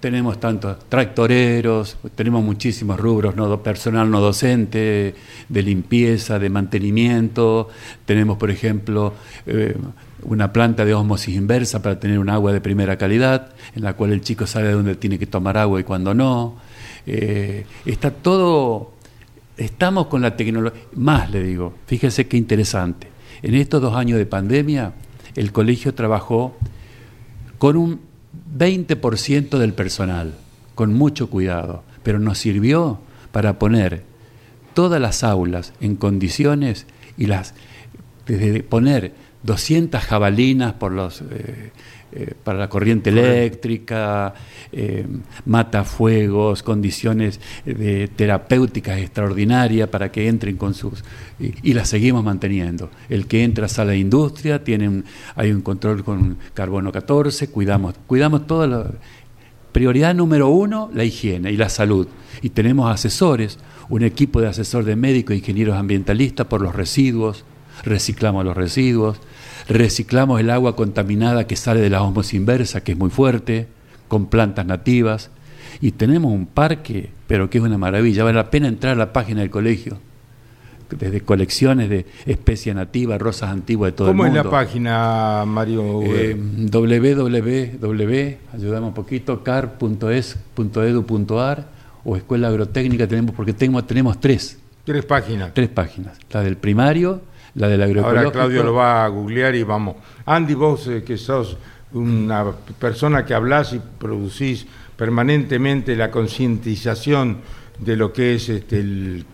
tenemos tantos tractoreros, tenemos muchísimos rubros, personal no docente, de limpieza, de mantenimiento, tenemos por ejemplo eh, una planta de osmosis inversa para tener un agua de primera calidad, en la cual el chico sabe dónde tiene que tomar agua y cuándo no. Eh, está todo, estamos con la tecnología, más le digo, fíjese qué interesante, en estos dos años de pandemia, el colegio trabajó con un 20% del personal, con mucho cuidado, pero nos sirvió para poner todas las aulas en condiciones y las desde poner 200 jabalinas por los eh, eh, para la corriente eléctrica, eh, matafuegos, condiciones de terapéuticas extraordinarias para que entren con sus... Y, las seguimos manteniendo. El que entra a sala de industria, tiene hay un control con carbono 14, cuidamos, cuidamos toda la... Prioridad número uno, la higiene y la salud. Y tenemos asesores, un equipo de asesor de médicos e ingenieros ambientalistas por los residuos, reciclamos los residuos, reciclamos el agua contaminada que sale de la osmosis inversa, que es muy fuerte, con plantas nativas, y tenemos un parque, pero que es una maravilla, vale la pena entrar a la página del colegio. desde colecciones de especies nativas, rosas antiguas de todo el mundo. ¿Cómo es la página, Mario? Eh, www, un poquito, car.es.edu.ar o Escuela Agrotécnica, tenemos, porque tenemos, tenemos tres. Tres páginas. Tres páginas. La del primario, la del agroecológico. Ahora Claudio lo va a googlear y vamos. Andy, vos eh, que sos una persona que hablas y producís permanentemente la concientización de lo que es este, el,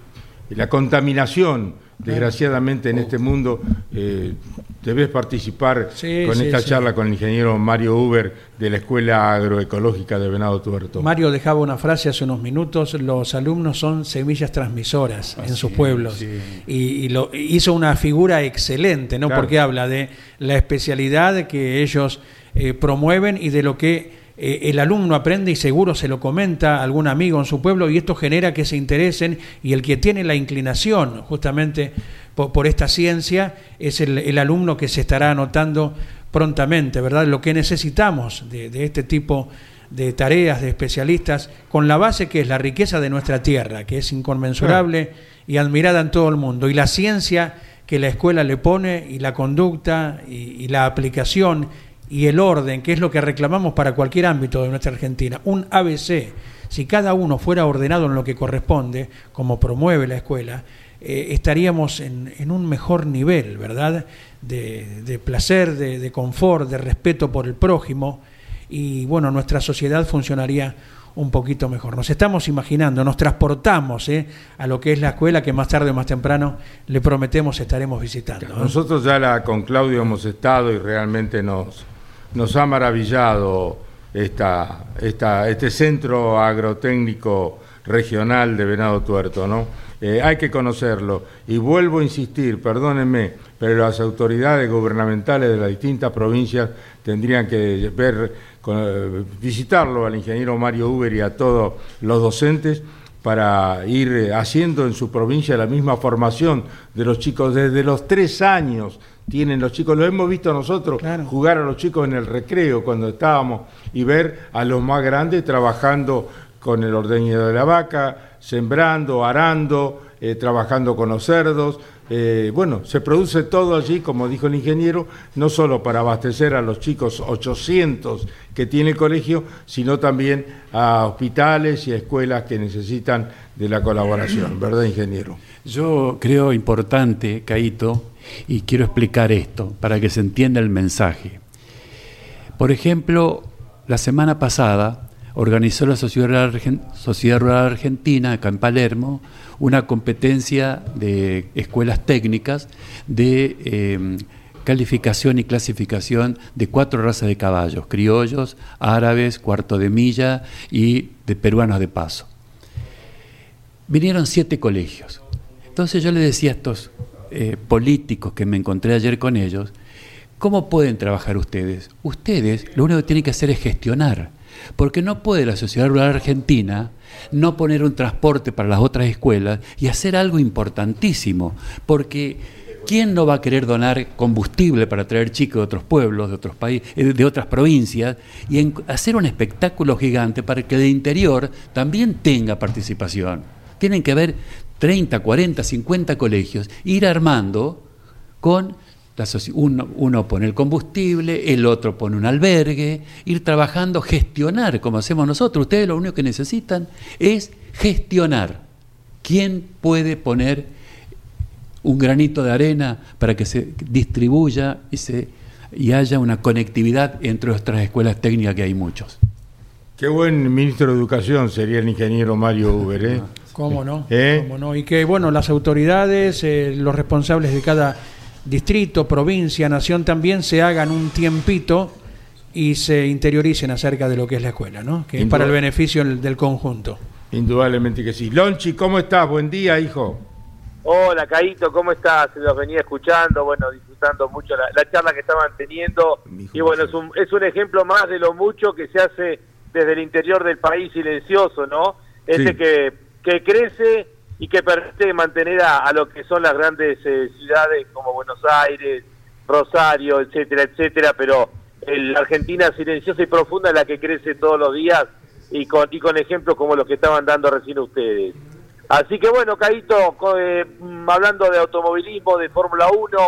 la contaminación desgraciadamente en este mundo eh, debes participar con esta charla con el ingeniero Mario Uber de la Escuela Agroecológica de Venado Tuerto. Mario dejaba una frase hace unos minutos, los alumnos son semillas transmisoras en sus pueblos y, lo, hizo una figura excelente, ¿no? Porque habla de la especialidad que ellos eh, promueven y de lo que eh, el alumno aprende y seguro se lo comenta a algún amigo en su pueblo y esto genera que se interesen y el que tiene la inclinación justamente por, esta ciencia es el, alumno que se estará anotando prontamente, ¿verdad? Lo que necesitamos de, este tipo de tareas, de especialistas, con la base que es la riqueza de nuestra tierra, que es inconmensurable y admirada en todo el mundo, y la ciencia que la escuela le pone, y la conducta, y la aplicación, y el orden, que es lo que reclamamos para cualquier ámbito de nuestra Argentina, un ABC, si cada uno fuera ordenado en lo que corresponde, como promueve la escuela, eh, estaríamos en, un mejor nivel, ¿verdad? De, placer, de, confort, de respeto por el prójimo, y bueno, nuestra sociedad funcionaría un poquito mejor. Nos estamos imaginando, nos transportamos ¿eh? a lo que es la escuela que más tarde o más temprano le prometemos estaremos visitando. Nosotros ya la, con Claudio hemos estado y realmente nos, nos ha maravillado esta, este centro agrotécnico regional de Venado Tuerto, ¿no? Eh, hay que conocerlo. Y vuelvo a insistir, perdónenme, pero las autoridades gubernamentales de las distintas provincias tendrían que ver, eh, visitarlo al ingeniero Mario Uber y a todos los docentes para ir haciendo en su provincia la misma formación de los chicos desde los tres años tienen los chicos, lo hemos visto nosotros jugar a los chicos en el recreo cuando estábamos y ver a los más grandes trabajando con el ordeño de la vaca, sembrando, arando, eh, trabajando con los cerdos. Eh, bueno, se produce todo allí, como dijo el ingeniero, no solo para abastecer a los chicos 800 que tiene el colegio, sino también a hospitales y a escuelas que necesitan de la colaboración, ¿verdad, ingeniero? Yo creo importante, Caito, y quiero explicar esto para que se entienda el mensaje. Por ejemplo, la semana pasada organizó la Sociedad Rural, Argentina, acá en Palermo, una competencia de escuelas técnicas de eh, calificación y clasificación de cuatro razas de caballos, criollos, árabes, cuarto de milla y de peruanos de paso. Vinieron siete colegios. Entonces yo le decía a estos eh, políticos que me encontré ayer con ellos, ¿cómo pueden trabajar ustedes? Ustedes lo único que tienen que hacer es gestionar, porque no puede la sociedad rural argentina no poner un transporte para las otras escuelas y hacer algo importantísimo, porque ¿quién no va a querer donar combustible para traer chicos de otros pueblos, de otros países, eh, de otras provincias y hacer un espectáculo gigante para que el interior también tenga participación? Tienen que haber 30, 40, 50 colegios, ir armando con uno, uno, pone el combustible, el otro pone un albergue, ir trabajando, gestionar como hacemos nosotros. Ustedes lo único que necesitan es gestionar. ¿Quién puede poner un granito de arena para que se distribuya y, se, y haya una conectividad entre nuestras escuelas técnicas, que hay muchos? Qué buen ministro de Educación sería el ingeniero Mario Uber, ¿eh? ¿Cómo no? ¿Eh? ¿Cómo no? Y que, bueno, las autoridades, eh, los responsables de cada distrito, provincia, nación también se hagan un tiempito y se interioricen acerca de lo que es la escuela, ¿no? Que es para el beneficio del, conjunto. Indudablemente que sí. Lonchi, ¿cómo estás? Buen día, hijo. Hola, Caito, ¿cómo estás? Los venía escuchando, bueno, disfrutando mucho la, charla que estaban teniendo. Y bueno, es un, es un ejemplo más de lo mucho que se hace desde el interior del país silencioso, ¿no? Ese que que crece y que permite mantener a, lo que son las grandes eh, ciudades como Buenos Aires, Rosario, etcétera, etcétera, pero la Argentina silenciosa y profunda es la que crece todos los días y con, y con ejemplos como los que estaban dando recién ustedes. Así que bueno, Caito, eh, mm, hablando de automovilismo, de Fórmula 1,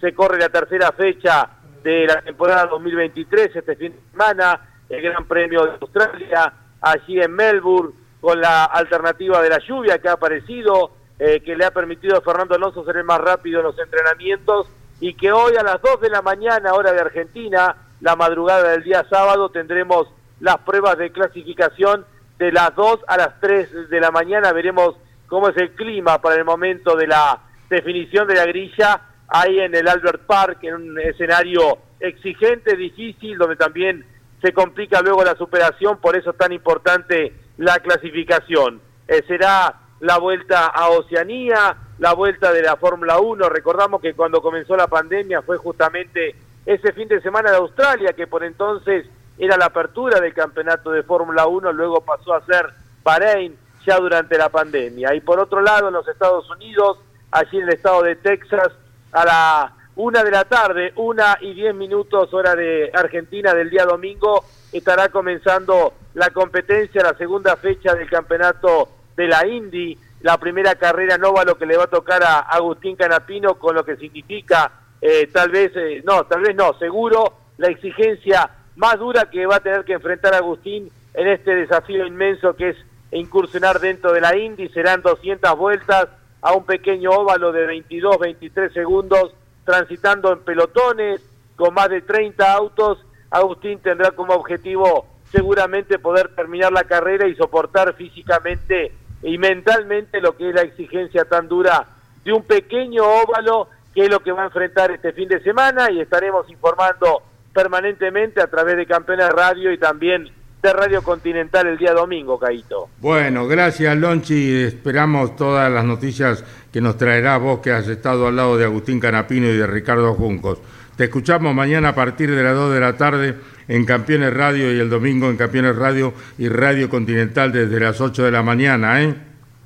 se corre la tercera fecha de la temporada 2023 este fin de semana, el Gran Premio de Australia, allí en Melbourne, con la alternativa de la lluvia que ha aparecido, eh, que le ha permitido a Fernando Alonso ser el más rápido en los entrenamientos y que hoy a las 2 de la mañana, hora de Argentina, la madrugada del día sábado, tendremos las pruebas de clasificación de las 2 a las 3 de la mañana. Veremos cómo es el clima para el momento de la definición de la grilla ahí en el Albert Park, en un escenario exigente, difícil, donde también se complica luego la superación, por eso es tan importante la clasificación. Eh, será la vuelta a Oceanía, la vuelta de la Fórmula 1. Recordamos que cuando comenzó la pandemia fue justamente ese fin de semana de Australia, que por entonces era la apertura del campeonato de Fórmula 1, luego pasó a ser Bahrein ya durante la pandemia. Y por otro lado, en los Estados Unidos, allí en el estado de Texas, a la una de la tarde, una y diez minutos hora de Argentina del día domingo, estará comenzando la competencia, la segunda fecha del campeonato de la Indy, la primera carrera nova lo que le va a tocar a Agustín Canapino con lo que significa eh, tal vez, eh, no, tal vez no, seguro la exigencia más dura que va a tener que enfrentar Agustín en este desafío inmenso que es incursionar dentro de la Indy, serán 200 vueltas a un pequeño óvalo de 22, 23 segundos, transitando en pelotones, con más de 30 autos, Agustín tendrá como objetivo seguramente poder terminar la carrera y soportar físicamente y mentalmente lo que es la exigencia tan dura de un pequeño óvalo que es lo que va a enfrentar este fin de semana y estaremos informando permanentemente a través de Campeones Radio y también de Radio Continental el día domingo, Caito. Bueno, gracias Lonchi, esperamos todas las noticias que nos traerás vos que has estado al lado de Agustín Canapino y de Ricardo Juncos. Te escuchamos mañana a partir de las 2 de la tarde en Campeones Radio y el domingo en Campeones Radio y Radio Continental desde las 8 de la mañana, ¿eh?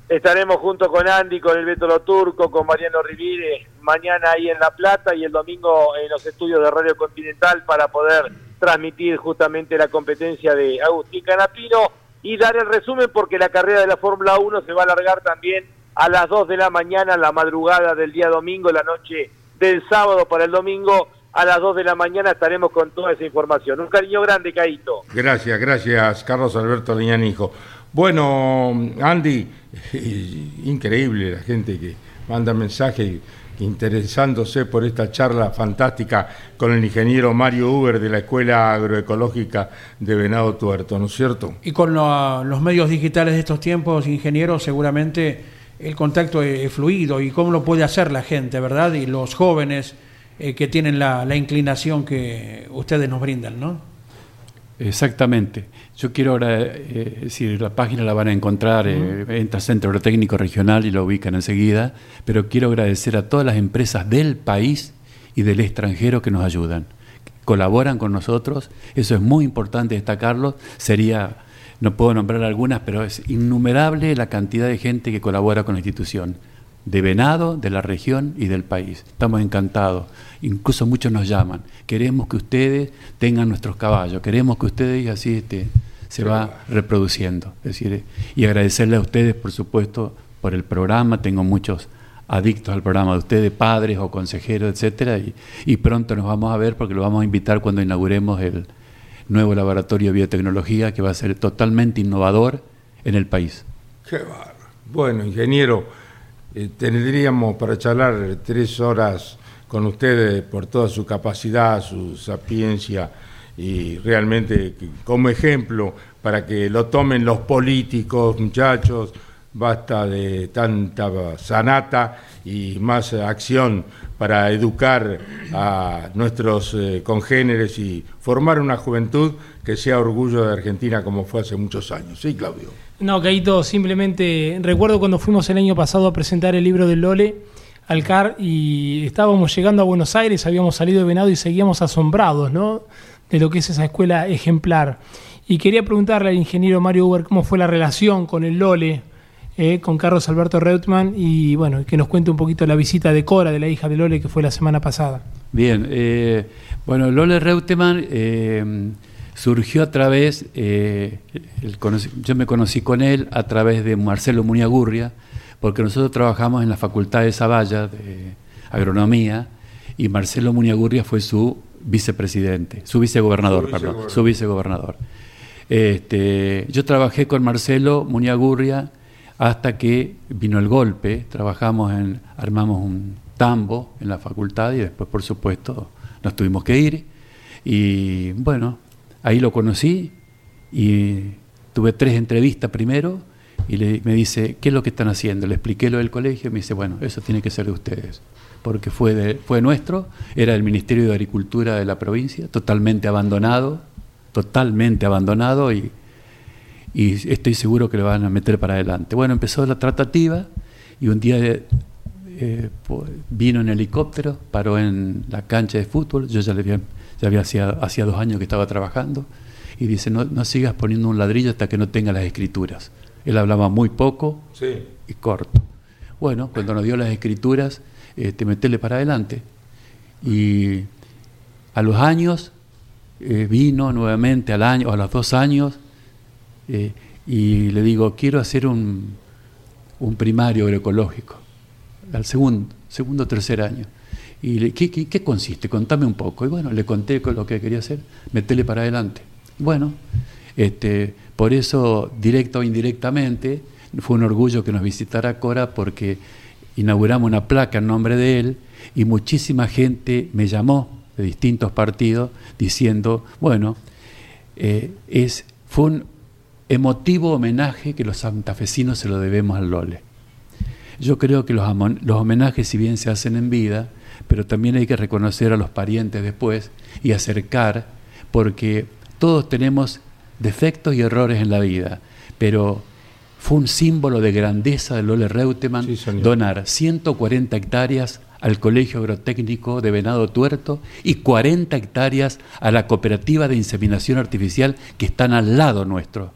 Estaremos junto con Andy, con el Beto Turco, con Mariano Rivire, mañana ahí en La Plata y el domingo en los estudios de Radio Continental para poder transmitir justamente la competencia de Agustín Canapino y dar el resumen porque la carrera de la Fórmula 1 se va a alargar también a las 2 de la mañana, la madrugada del día domingo, la noche del sábado para el domingo a las 2 de la mañana estaremos con toda esa información. Un cariño grande, Caito. Gracias, gracias, Carlos Alberto Leñanijo. Bueno, Andy, increíble la gente que manda mensajes interesándose por esta charla fantástica con el ingeniero Mario Uber de la Escuela Agroecológica de Venado Tuerto, ¿no es cierto? Y con los medios digitales de estos tiempos, ingeniero, seguramente el contacto es fluido y cómo lo puede hacer la gente, ¿verdad? Y los jóvenes eh, que tienen la, inclinación que ustedes nos brindan, ¿no? Exactamente. Yo quiero ahora, eh, decir, la página la van a encontrar, eh, entra Centro Técnico Regional y lo ubican enseguida, pero quiero agradecer a todas las empresas del país y del extranjero que nos ayudan, colaboran con nosotros, eso es muy importante destacarlo, sería, no puedo nombrar algunas, pero es innumerable la cantidad de gente que colabora con la institución de Venado, de la región y del país. Estamos encantados. Incluso muchos nos llaman. Queremos que ustedes tengan nuestros caballos, queremos que ustedes y así este, se va reproduciendo. Es decir, y agradecerle a ustedes, por supuesto, por el programa. Tengo muchos adictos al programa de ustedes, padres o consejeros, etcétera, y, y pronto nos vamos a ver porque lo vamos a invitar cuando inauguremos el nuevo laboratorio de biotecnología que va a ser totalmente innovador en el país. Qué barro. Bueno, ingeniero. Eh, tendríamos para charlar tres horas con ustedes por toda su capacidad, su sapiencia y realmente como ejemplo para que lo tomen los políticos, muchachos, basta de tanta sanata y más acción para educar a nuestros eh, congéneres y formar una juventud que sea orgullo de Argentina como fue hace muchos años. Sí, Claudio. No, Caito, simplemente recuerdo cuando fuimos el año pasado a presentar el libro del Lole al CAR y estábamos llegando a Buenos Aires, habíamos salido de Venado y seguíamos asombrados, ¿no? De lo que es esa escuela ejemplar. Y quería preguntarle al ingeniero Mario Uber cómo fue la relación con el Lole, eh, con Carlos Alberto Reutmann, y bueno, que nos cuente un poquito la visita de Cora, de la hija de Lole, que fue la semana pasada. Bien, eh, bueno, Lole Reutemann eh, surgió a través, eh, yo me conocí con él a través de Marcelo Muniagurria, porque nosotros trabajamos en la Facultad de Zavalla de Agronomía y Marcelo Muniagurria fue su vicepresidente, su vicegobernador, Su perdón, vicegobernador. su vicegobernador. Este, yo trabajé con Marcelo Muniagurria hasta que vino el golpe, trabajamos en, armamos un tambo en la facultad y después, por supuesto, nos tuvimos que ir. Y bueno, ahí lo conocí y tuve tres entrevistas primero y le- me dice, ¿qué es lo que están haciendo? Le expliqué lo del colegio y me dice, bueno, eso tiene que ser de ustedes, porque fue, de, fue nuestro, era el Ministerio de Agricultura de la provincia, totalmente abandonado, totalmente abandonado y, y estoy seguro que lo van a meter para adelante. Bueno, empezó la tratativa y un día eh, po- vino en helicóptero, paró en la cancha de fútbol, yo ya le había, ya había hacía, hacía dos años que estaba trabajando, y dice, no, no sigas poniendo un ladrillo hasta que no tenga las escrituras. Él hablaba muy poco Sí. y corto. Bueno, cuando nos dio las escrituras, este, metele para adelante. Y a los años eh, vino nuevamente, al año, a los dos años, eh, y le digo, quiero hacer un, un primario agroecológico, al segundo, segundo o tercer año. Y le, ¿qué, qué, consiste? Contame un poco. Y bueno, le conté con lo que quería hacer, metele para adelante. Bueno, este, por eso, directo o indirectamente, fue un orgullo que nos visitara Cora porque inauguramos una placa en nombre de él y muchísima gente me llamó de distintos partidos diciendo, bueno, eh, es, fue un emotivo homenaje que los santafesinos se lo debemos al Lole. Yo creo que los, los homenajes, si bien se hacen en vida, pero también hay que reconocer a los parientes después y acercar, porque todos tenemos defectos y errores en la vida, pero fue un símbolo de grandeza de Lole Reutemann Sí, donar 140 hectáreas al Colegio Agrotécnico de Venado Tuerto y 40 hectáreas a la cooperativa de inseminación artificial que están al lado nuestro.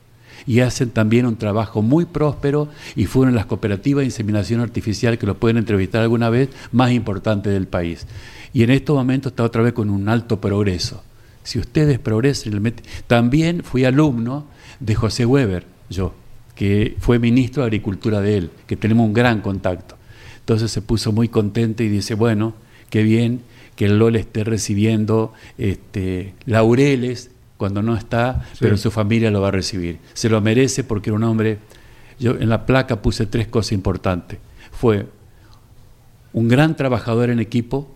Y hacen también un trabajo muy próspero y fueron las cooperativas de inseminación artificial, que lo pueden entrevistar alguna vez, más importantes del país. Y en estos momentos está otra vez con un alto progreso. Si ustedes meten- también fui alumno de José Weber, yo, que fue ministro de Agricultura de él, que tenemos un gran contacto. Entonces se puso muy contento y dice, bueno, qué bien que el LOL esté recibiendo este, laureles cuando no está, pero su familia lo va a recibir. Se lo merece porque era un hombre, yo en la placa puse tres cosas importantes. Fue un gran trabajador en equipo,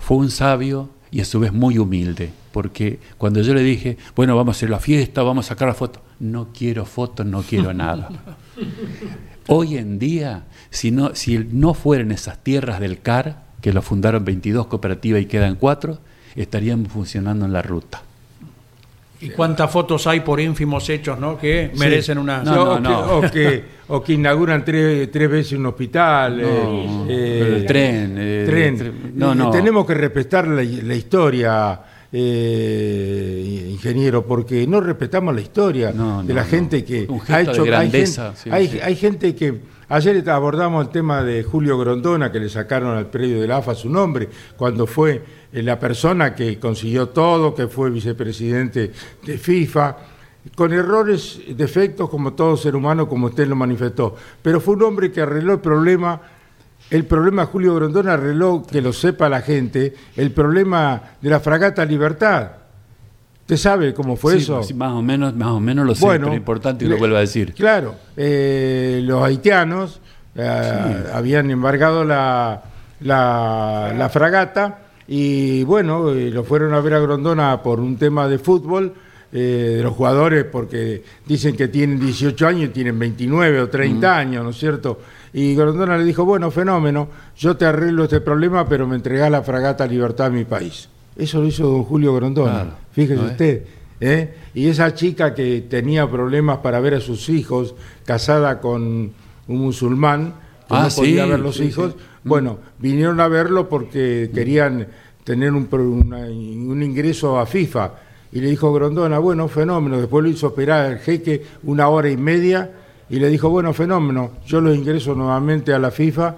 fue un sabio y a su vez muy humilde, porque cuando yo le dije, bueno, vamos a hacer la fiesta, vamos a sacar la foto, no quiero fotos, no quiero nada. Hoy en día, si no, si no fueran esas tierras del CAR, que lo fundaron 22 cooperativas y quedan cuatro, estaríamos funcionando en la ruta. ¿Y cuántas fotos hay por ínfimos hechos, no? Que merecen una... No, o, no, Que, o, que, o que inauguran tres, tres veces un hospital. No, eh, pero el tren, eh, tren. Eh. Tenemos que respetar la, la historia, eh, ingeniero, porque no respetamos la historia No, de no, la no. gente que ha hecho. hay grandeza, gente- sí, hay, sí. hay gente que. Ayer abordamos el tema de Julio Grondona, que le sacaron al predio del AFA su nombre, cuando fue eh, la persona que consiguió todo, que fue vicepresidente de FIFA, con errores, defectos como todo ser humano, como usted lo manifestó. Pero fue un hombre que arregló el problema, el problema Julio Grondona arregló, que lo sepa la gente, el problema de la fragata Libertad. ¿Usted sabe cómo fue Sí, eso? sí, más o menos, más o menos lo sé, pero es importante que lo vuelva a decir. Claro, eh, los haitianos eh, habían embargado la, la, la fragata y bueno, eh, lo fueron a ver a Grondona por un tema de fútbol, eh, de los jugadores, porque dicen que tienen 18 años y tienen 29 o 30 Mm. años, ¿no es cierto? Y Grondona le dijo, bueno, fenómeno, yo te arreglo este problema, pero me entregás la fragata Libertad a mi país. Eso lo hizo don Julio Grondona, Claro. fíjese usted. ¿eh? Y esa chica que tenía problemas para ver a sus hijos, casada con un musulmán, que Ah, no podía sí, ver los sí, hijos, sí. Bueno, vinieron a verlo porque querían tener un, pro- una- un ingreso a FIFA. Y le dijo Grondona, bueno, fenómeno. Después lo hizo esperar al jeque una hora y media y le dijo, bueno, fenómeno, yo lo ingreso nuevamente a la FIFA,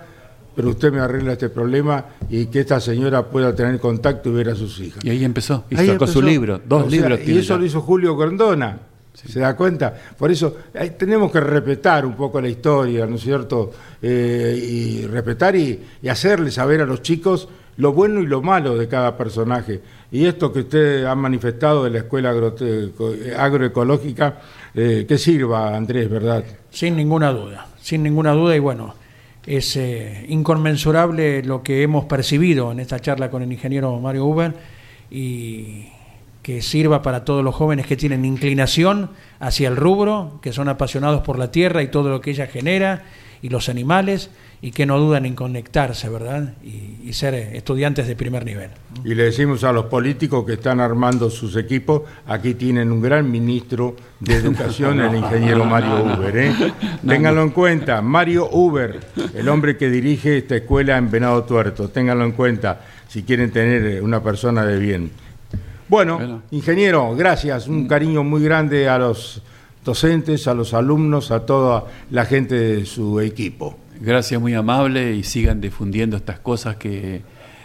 pero usted me arregla este problema y que esta señora pueda tener contacto y ver a sus hijas. Y ahí empezó, y Ahí sacó su empezó. libro, dos O sea, libros y eso ya. lo hizo Julio Grondona. ¿Se da cuenta? Por eso eh, tenemos que respetar un poco la historia, ¿no es cierto? Eh, y respetar y, hacerle saber a los chicos lo bueno y lo malo de cada personaje. Y esto que usted ha manifestado de la escuela agrote- agroecológica, eh, que sirva, Andrés, ¿verdad? Sin ninguna duda, sin ninguna duda y bueno, es eh, inconmensurable lo que hemos percibido en esta charla con el ingeniero Mario Uber y que sirva para todos los jóvenes que tienen inclinación hacia el rubro, que son apasionados por la tierra y todo lo que ella genera y los animales y que no dudan en conectarse, ¿verdad? Y, y ser estudiantes de primer nivel. Y le decimos a los políticos que están armando sus equipos, aquí tienen un gran ministro de educación, el ingeniero Mario Uber. ¿eh? Ténganlo en cuenta, Mario Uber, el hombre que dirige esta escuela en Venado Tuerto. Ténganlo en cuenta si quieren tener una persona de bien. Bueno, Bueno. ingeniero, gracias. Un cariño muy grande a los docentes, a los alumnos, a toda la gente de su equipo. Gracias, muy amable, y sigan difundiendo estas cosas que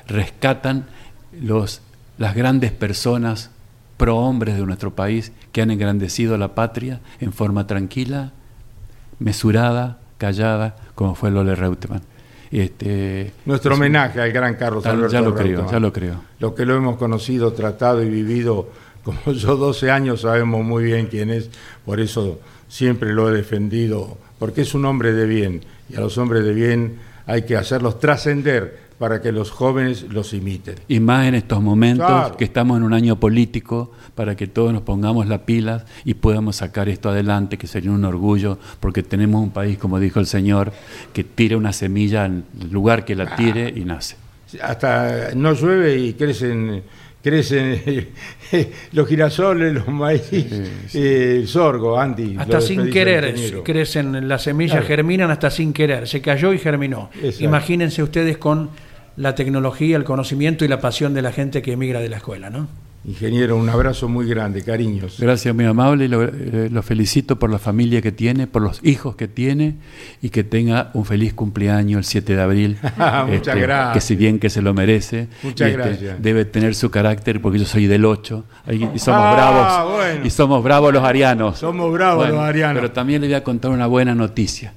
rescatan los, las grandes personas prohombres de nuestro país que han engrandecido la patria en forma tranquila, mesurada, callada, como fue Lole Reutemann. Este, Nuestro un- homenaje al gran Carlos Ya- Alberto ya lo creo, ya lo creo. Los que lo hemos conocido, tratado y vivido, como yo 12 años, sabemos muy bien quién es, por eso siempre lo he defendido, porque es un hombre de bien, y a los hombres de bien hay que hacerlos trascender para que los jóvenes los imiten. Y más en estos momentos Claro. que estamos en un año político para que todos nos pongamos las pilas y podamos sacar esto adelante, que sería un orgullo, porque tenemos un país, como dijo el señor, que tira una semilla en el lugar que la tire y nace. Hasta no llueve y crecen, crecen los girasoles, los maíz, eh, el sorgo, Andy. Hasta sin querer crecen las semillas, Claro. germinan hasta sin querer. Se cayó y germinó. Exacto. Imagínense ustedes con la tecnología, el conocimiento y la pasión de la gente que emigra de la escuela, ¿no? Ingeniero, un abrazo muy grande, cariños. Gracias, muy amable, y lo, eh, lo felicito por la familia que tiene, por los hijos que tiene y que tenga un feliz cumpleaños el 7 de abril. Muchas gracias. Que si bien que se lo merece, Muchas este, gracias. debe tener su carácter porque yo soy del 8 y, y somos Ah, bravos. bueno. Y somos bravos los arianos. Somos bravos los arianos. Pero también le voy a contar una buena noticia.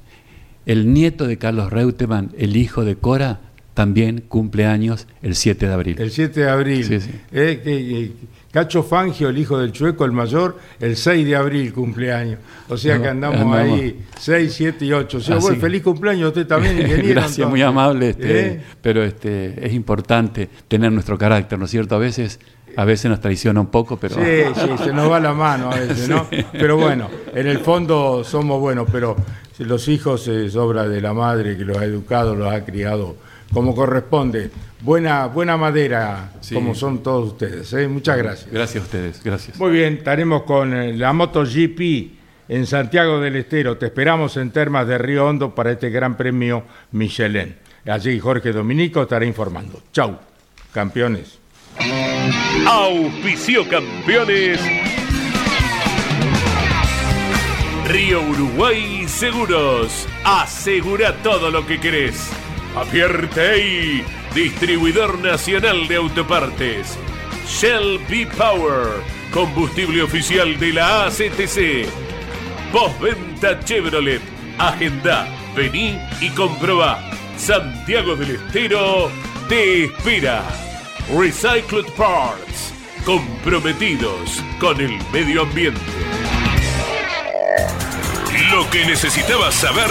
El nieto de Carlos Reutemann, el hijo de Cora, también cumple años el 7 de abril. El 7 de abril. Sí, sí. Eh, que- Cacho Fangio, el hijo del Chueco, el mayor, el 6 de abril cumpleaños. O sea que andamos, Andamos. ahí 6, 7 y 8. O sea, Así bueno, feliz cumpleaños a usted también, ingeniero. Gracias, muy amable. Este, ¿Eh? Pero este, es importante tener nuestro carácter, ¿no es cierto? A veces, a veces nos traiciona un poco, pero Sí, sí, se nos va la mano a veces, ¿no? Pero bueno, en el fondo somos buenos, pero los hijos es obra de la madre que los ha educado, los ha criado como corresponde. Buena, buena madera, Sí. como son todos ustedes. ¿eh? Muchas gracias. gracias a ustedes, gracias. Muy bien, estaremos con eh, la MotoGP en Santiago del Estero. Te esperamos en Termas de Río Hondo para este Gran Premio Michelin. Allí Jorge Dominico estará informando. Chau, campeones. Auspicio campeones. Río Uruguay Seguros. Asegura todo lo que querés. Apierte distribuidor nacional de autopartes. Shell B Power, combustible oficial de la ACTC. Postventa Chevrolet. Agenda, vení y comprobá. Santiago del Estero te espera. Recycled Parts, comprometidos con el medio ambiente. Lo que necesitabas saber,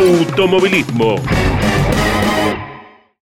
automovilismo.